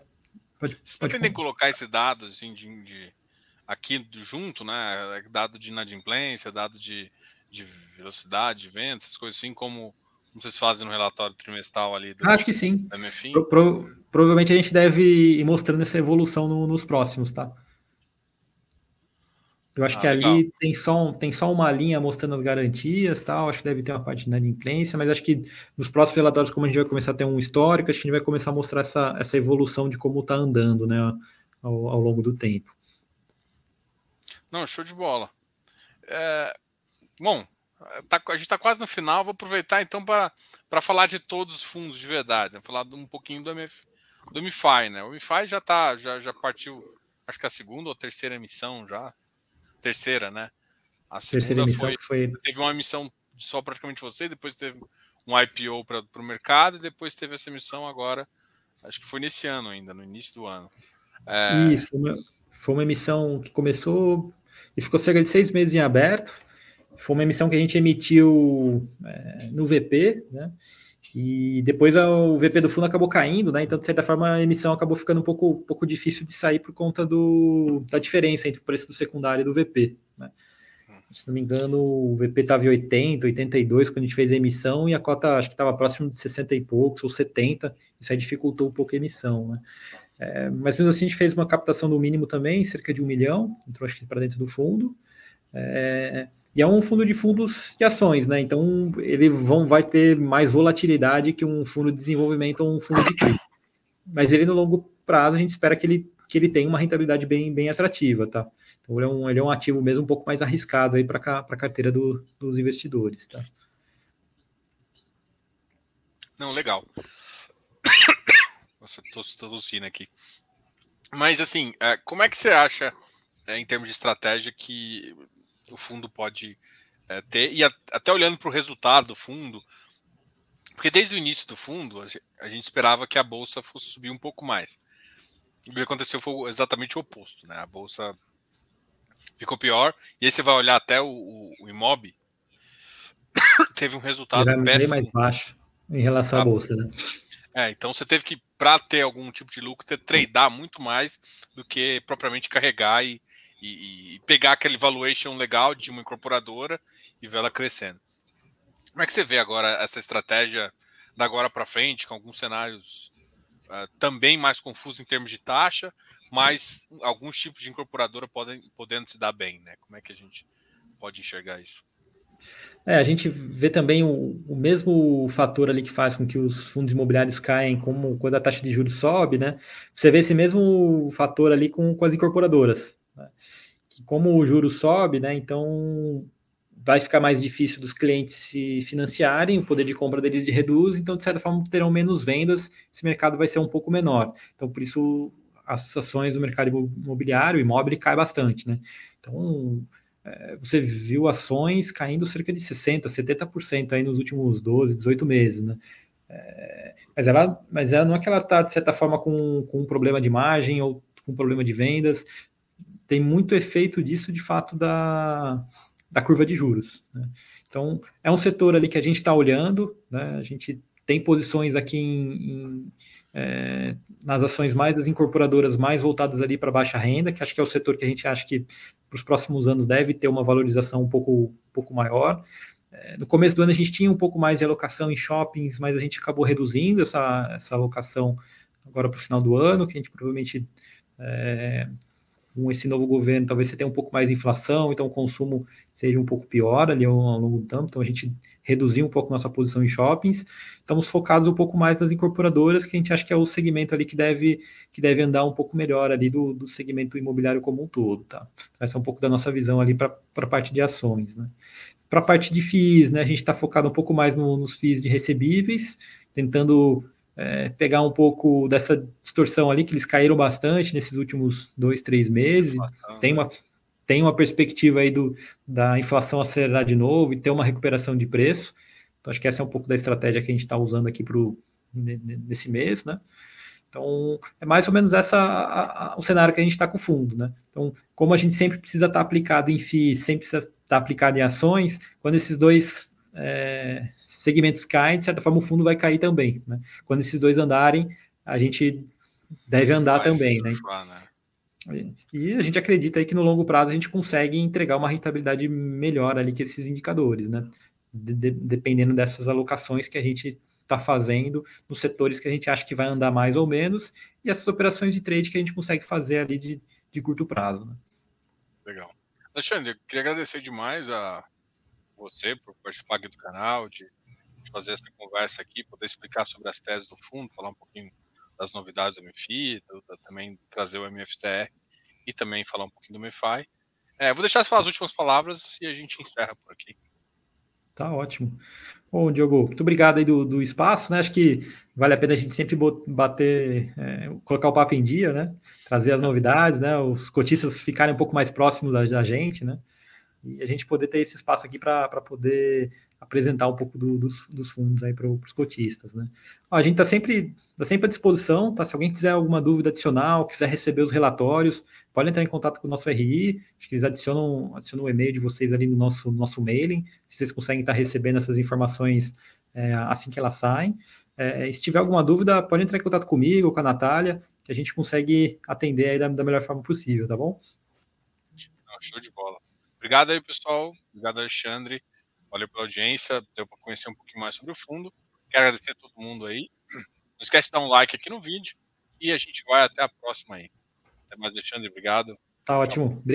Pode, pode pretendem colocar esses dados assim, de, de aqui junto, né? Dado de inadimplência, dado de, de velocidade de venda, essas coisas assim, como, como vocês fazem no relatório trimestral ali do Acho que sim. Pro, pro, provavelmente a gente deve ir mostrando essa evolução no, nos próximos, tá? Eu acho ah, que legal. ali tem só, tem só uma linha mostrando as garantias, tal. Acho que deve ter uma parte de inadimplência, mas acho que nos próximos relatórios, como a gente vai começar a ter um histórico, acho que a gente vai começar a mostrar essa, essa evolução de como está andando, né, ao, ao longo do tempo. Não, show de bola. É, bom, tá, a gente está quase no final. Vou aproveitar então para falar de todos os fundos de verdade. Vou falar um pouquinho do, MF, do MiFi, né? O MiFi já tá, já, já partiu, acho que a segunda ou terceira emissão já. Terceira, né? A segunda foi, foi, Teve uma emissão só praticamente você, depois teve um IPO para o mercado e depois teve essa emissão agora. Acho que foi nesse ano ainda, no início do ano. É... Isso, foi uma emissão que começou e ficou cerca de seis meses em aberto. Foi uma emissão que a gente emitiu é, no VP, né? E depois o VP do fundo acabou caindo, né? Então, de certa forma, a emissão acabou ficando um pouco, pouco difícil de sair por conta do, da diferença entre o preço do secundário e do VP. Né? Se não me engano, o VP estava em 80, 82 quando a gente fez a emissão, e a cota acho que estava próximo de 60 e poucos, ou 70, isso aí dificultou um pouco a emissão. Né? É, mas mesmo assim a gente fez uma captação do mínimo também, cerca de um milhão, entrou acho que para dentro do fundo. É, e é um fundo de fundos de ações, né? Então ele vão, vai ter mais volatilidade que um fundo de desenvolvimento ou um fundo de cripto. Mas ele no longo prazo a gente espera que ele, que ele tenha uma rentabilidade bem, bem atrativa, tá? Então ele é um, ele é um ativo mesmo um pouco mais arriscado aí para a carteira do, dos investidores, tá? Não, legal. Nossa, tô tossindo aqui. Mas assim, é, como é que você acha, é, em termos de estratégia, que o fundo pode é, ter? E até olhando para o resultado do fundo, porque desde o início do fundo a gente esperava que a bolsa fosse subir um pouco mais. O que aconteceu foi exatamente o oposto, né? A bolsa ficou pior. E aí você vai olhar até o, o, o Imob, teve um resultado péssimo. bem mais baixo em relação à tá. bolsa, né? É, então você teve que, para ter algum tipo de lucro, ter tradar muito mais do que propriamente carregar e, e, e, pegar aquele valuation legal de uma incorporadora e ver ela crescendo. Como é que você vê agora essa estratégia da agora para frente, com alguns cenários uh, também mais confusos em termos de taxa, mas alguns tipos de incorporadora podem podendo se dar bem, né? Como é que a gente pode enxergar isso? É, a gente vê também o, o, mesmo fator ali que faz com que os fundos imobiliários caem, como quando a taxa de juros sobe, né? Você vê esse mesmo fator ali com, com as incorporadoras. Como o juro sobe, né? Então vai ficar mais difícil dos clientes se financiarem, o poder de compra deles reduz, então de certa forma terão menos vendas, esse mercado vai ser um pouco menor. Então por isso as ações do mercado imobiliário, imóvel, cai bastante, né? Então é, você viu ações caindo cerca de 60%, 70% aí nos últimos 12, 18 meses, né? É, mas, ela, mas ela não é que ela está, de certa forma, com, com um problema de margem ou com um problema de vendas. Tem muito efeito disso, de fato, da, da curva de juros. Né? Então, é um setor ali que a gente está olhando, né? a gente tem posições aqui em, em é, nas ações mais das incorporadoras mais voltadas ali para baixa renda, que acho que é o setor que a gente acha que para os próximos anos deve ter uma valorização um pouco, um pouco maior. É, no começo do ano a gente tinha um pouco mais de alocação em shoppings, mas a gente acabou reduzindo essa, essa alocação agora para o final do ano, que a gente provavelmente é, com esse novo governo, talvez você tenha um pouco mais de inflação, então o consumo seja um pouco pior ali ao, longo do tempo, então a gente reduziu um pouco nossa posição em shoppings, estamos focados um pouco mais nas incorporadoras, que a gente acha que é o segmento ali que deve, que deve andar um pouco melhor ali do, do segmento imobiliário como um todo, tá? Essa é um pouco da nossa visão ali para a parte de ações, né? Para a parte de FIIs, né, a gente está focado um pouco mais no, nos FIIs de recebíveis, tentando é, pegar um pouco dessa distorção ali, que eles caíram bastante nesses últimos dois, três meses. Tem uma, tem uma perspectiva aí do, da inflação acelerar de novo e ter uma recuperação de preço. Então, acho que essa é um pouco da estratégia que a gente está usando aqui pro, nesse mês, né? Então, é mais ou menos essa a, a, o cenário que a gente está com o fundo, né? Então, como a gente sempre precisa estar tá aplicado em FII, sempre precisa estar tá aplicado em ações, quando esses dois é, segmentos caem, de certa forma o fundo vai cair também. Né? Quando esses dois andarem, a gente deve andar vai também. Né? né? E a gente acredita aí que no longo prazo a gente consegue entregar uma rentabilidade melhor ali que esses indicadores, né? De, de, dependendo dessas alocações que a gente está fazendo nos setores que a gente acha que vai andar mais ou menos e essas operações de trade que a gente consegue fazer ali de, de curto prazo. Né? Legal. Alexandre, eu queria agradecer demais a você por participar aqui do canal, de fazer essa conversa aqui, poder explicar sobre as teses do fundo, falar um pouquinho das novidades do MFI, também trazer o MFCR e também falar um pouquinho do MFI. É, vou deixar você falar as últimas palavras e a gente encerra por aqui. Tá ótimo. Bom, Diogo, muito obrigado aí do, do espaço, né? Acho que vale a pena a gente sempre bater, é, colocar o papo em dia, né? Trazer as novidades, né? Os cotistas ficarem um pouco mais próximos da, da gente, né? E a gente poder ter esse espaço aqui para poder apresentar um pouco do, dos, dos, fundos aí para os cotistas, né? a gente está sempre, tá sempre à disposição, tá? Se alguém quiser alguma dúvida adicional, quiser receber os relatórios, pode entrar em contato com o nosso RI, acho que eles adicionam, adicionam o e-mail de vocês ali no nosso, nosso mailing, se vocês conseguem estar tá recebendo essas informações é, assim que elas saem. É, se tiver alguma dúvida, pode entrar em contato comigo ou com a Natália, que a gente consegue atender aí da, da melhor forma possível, tá bom? Show de bola. Obrigado aí, pessoal. Obrigado, Alexandre. Valeu pela audiência, deu para conhecer um pouquinho mais sobre o fundo. Quero agradecer a todo mundo aí. Não esquece de dar um like aqui no vídeo e a gente vai até a próxima aí. Até mais, Alexandre. Obrigado. Tá ótimo. Obrigado.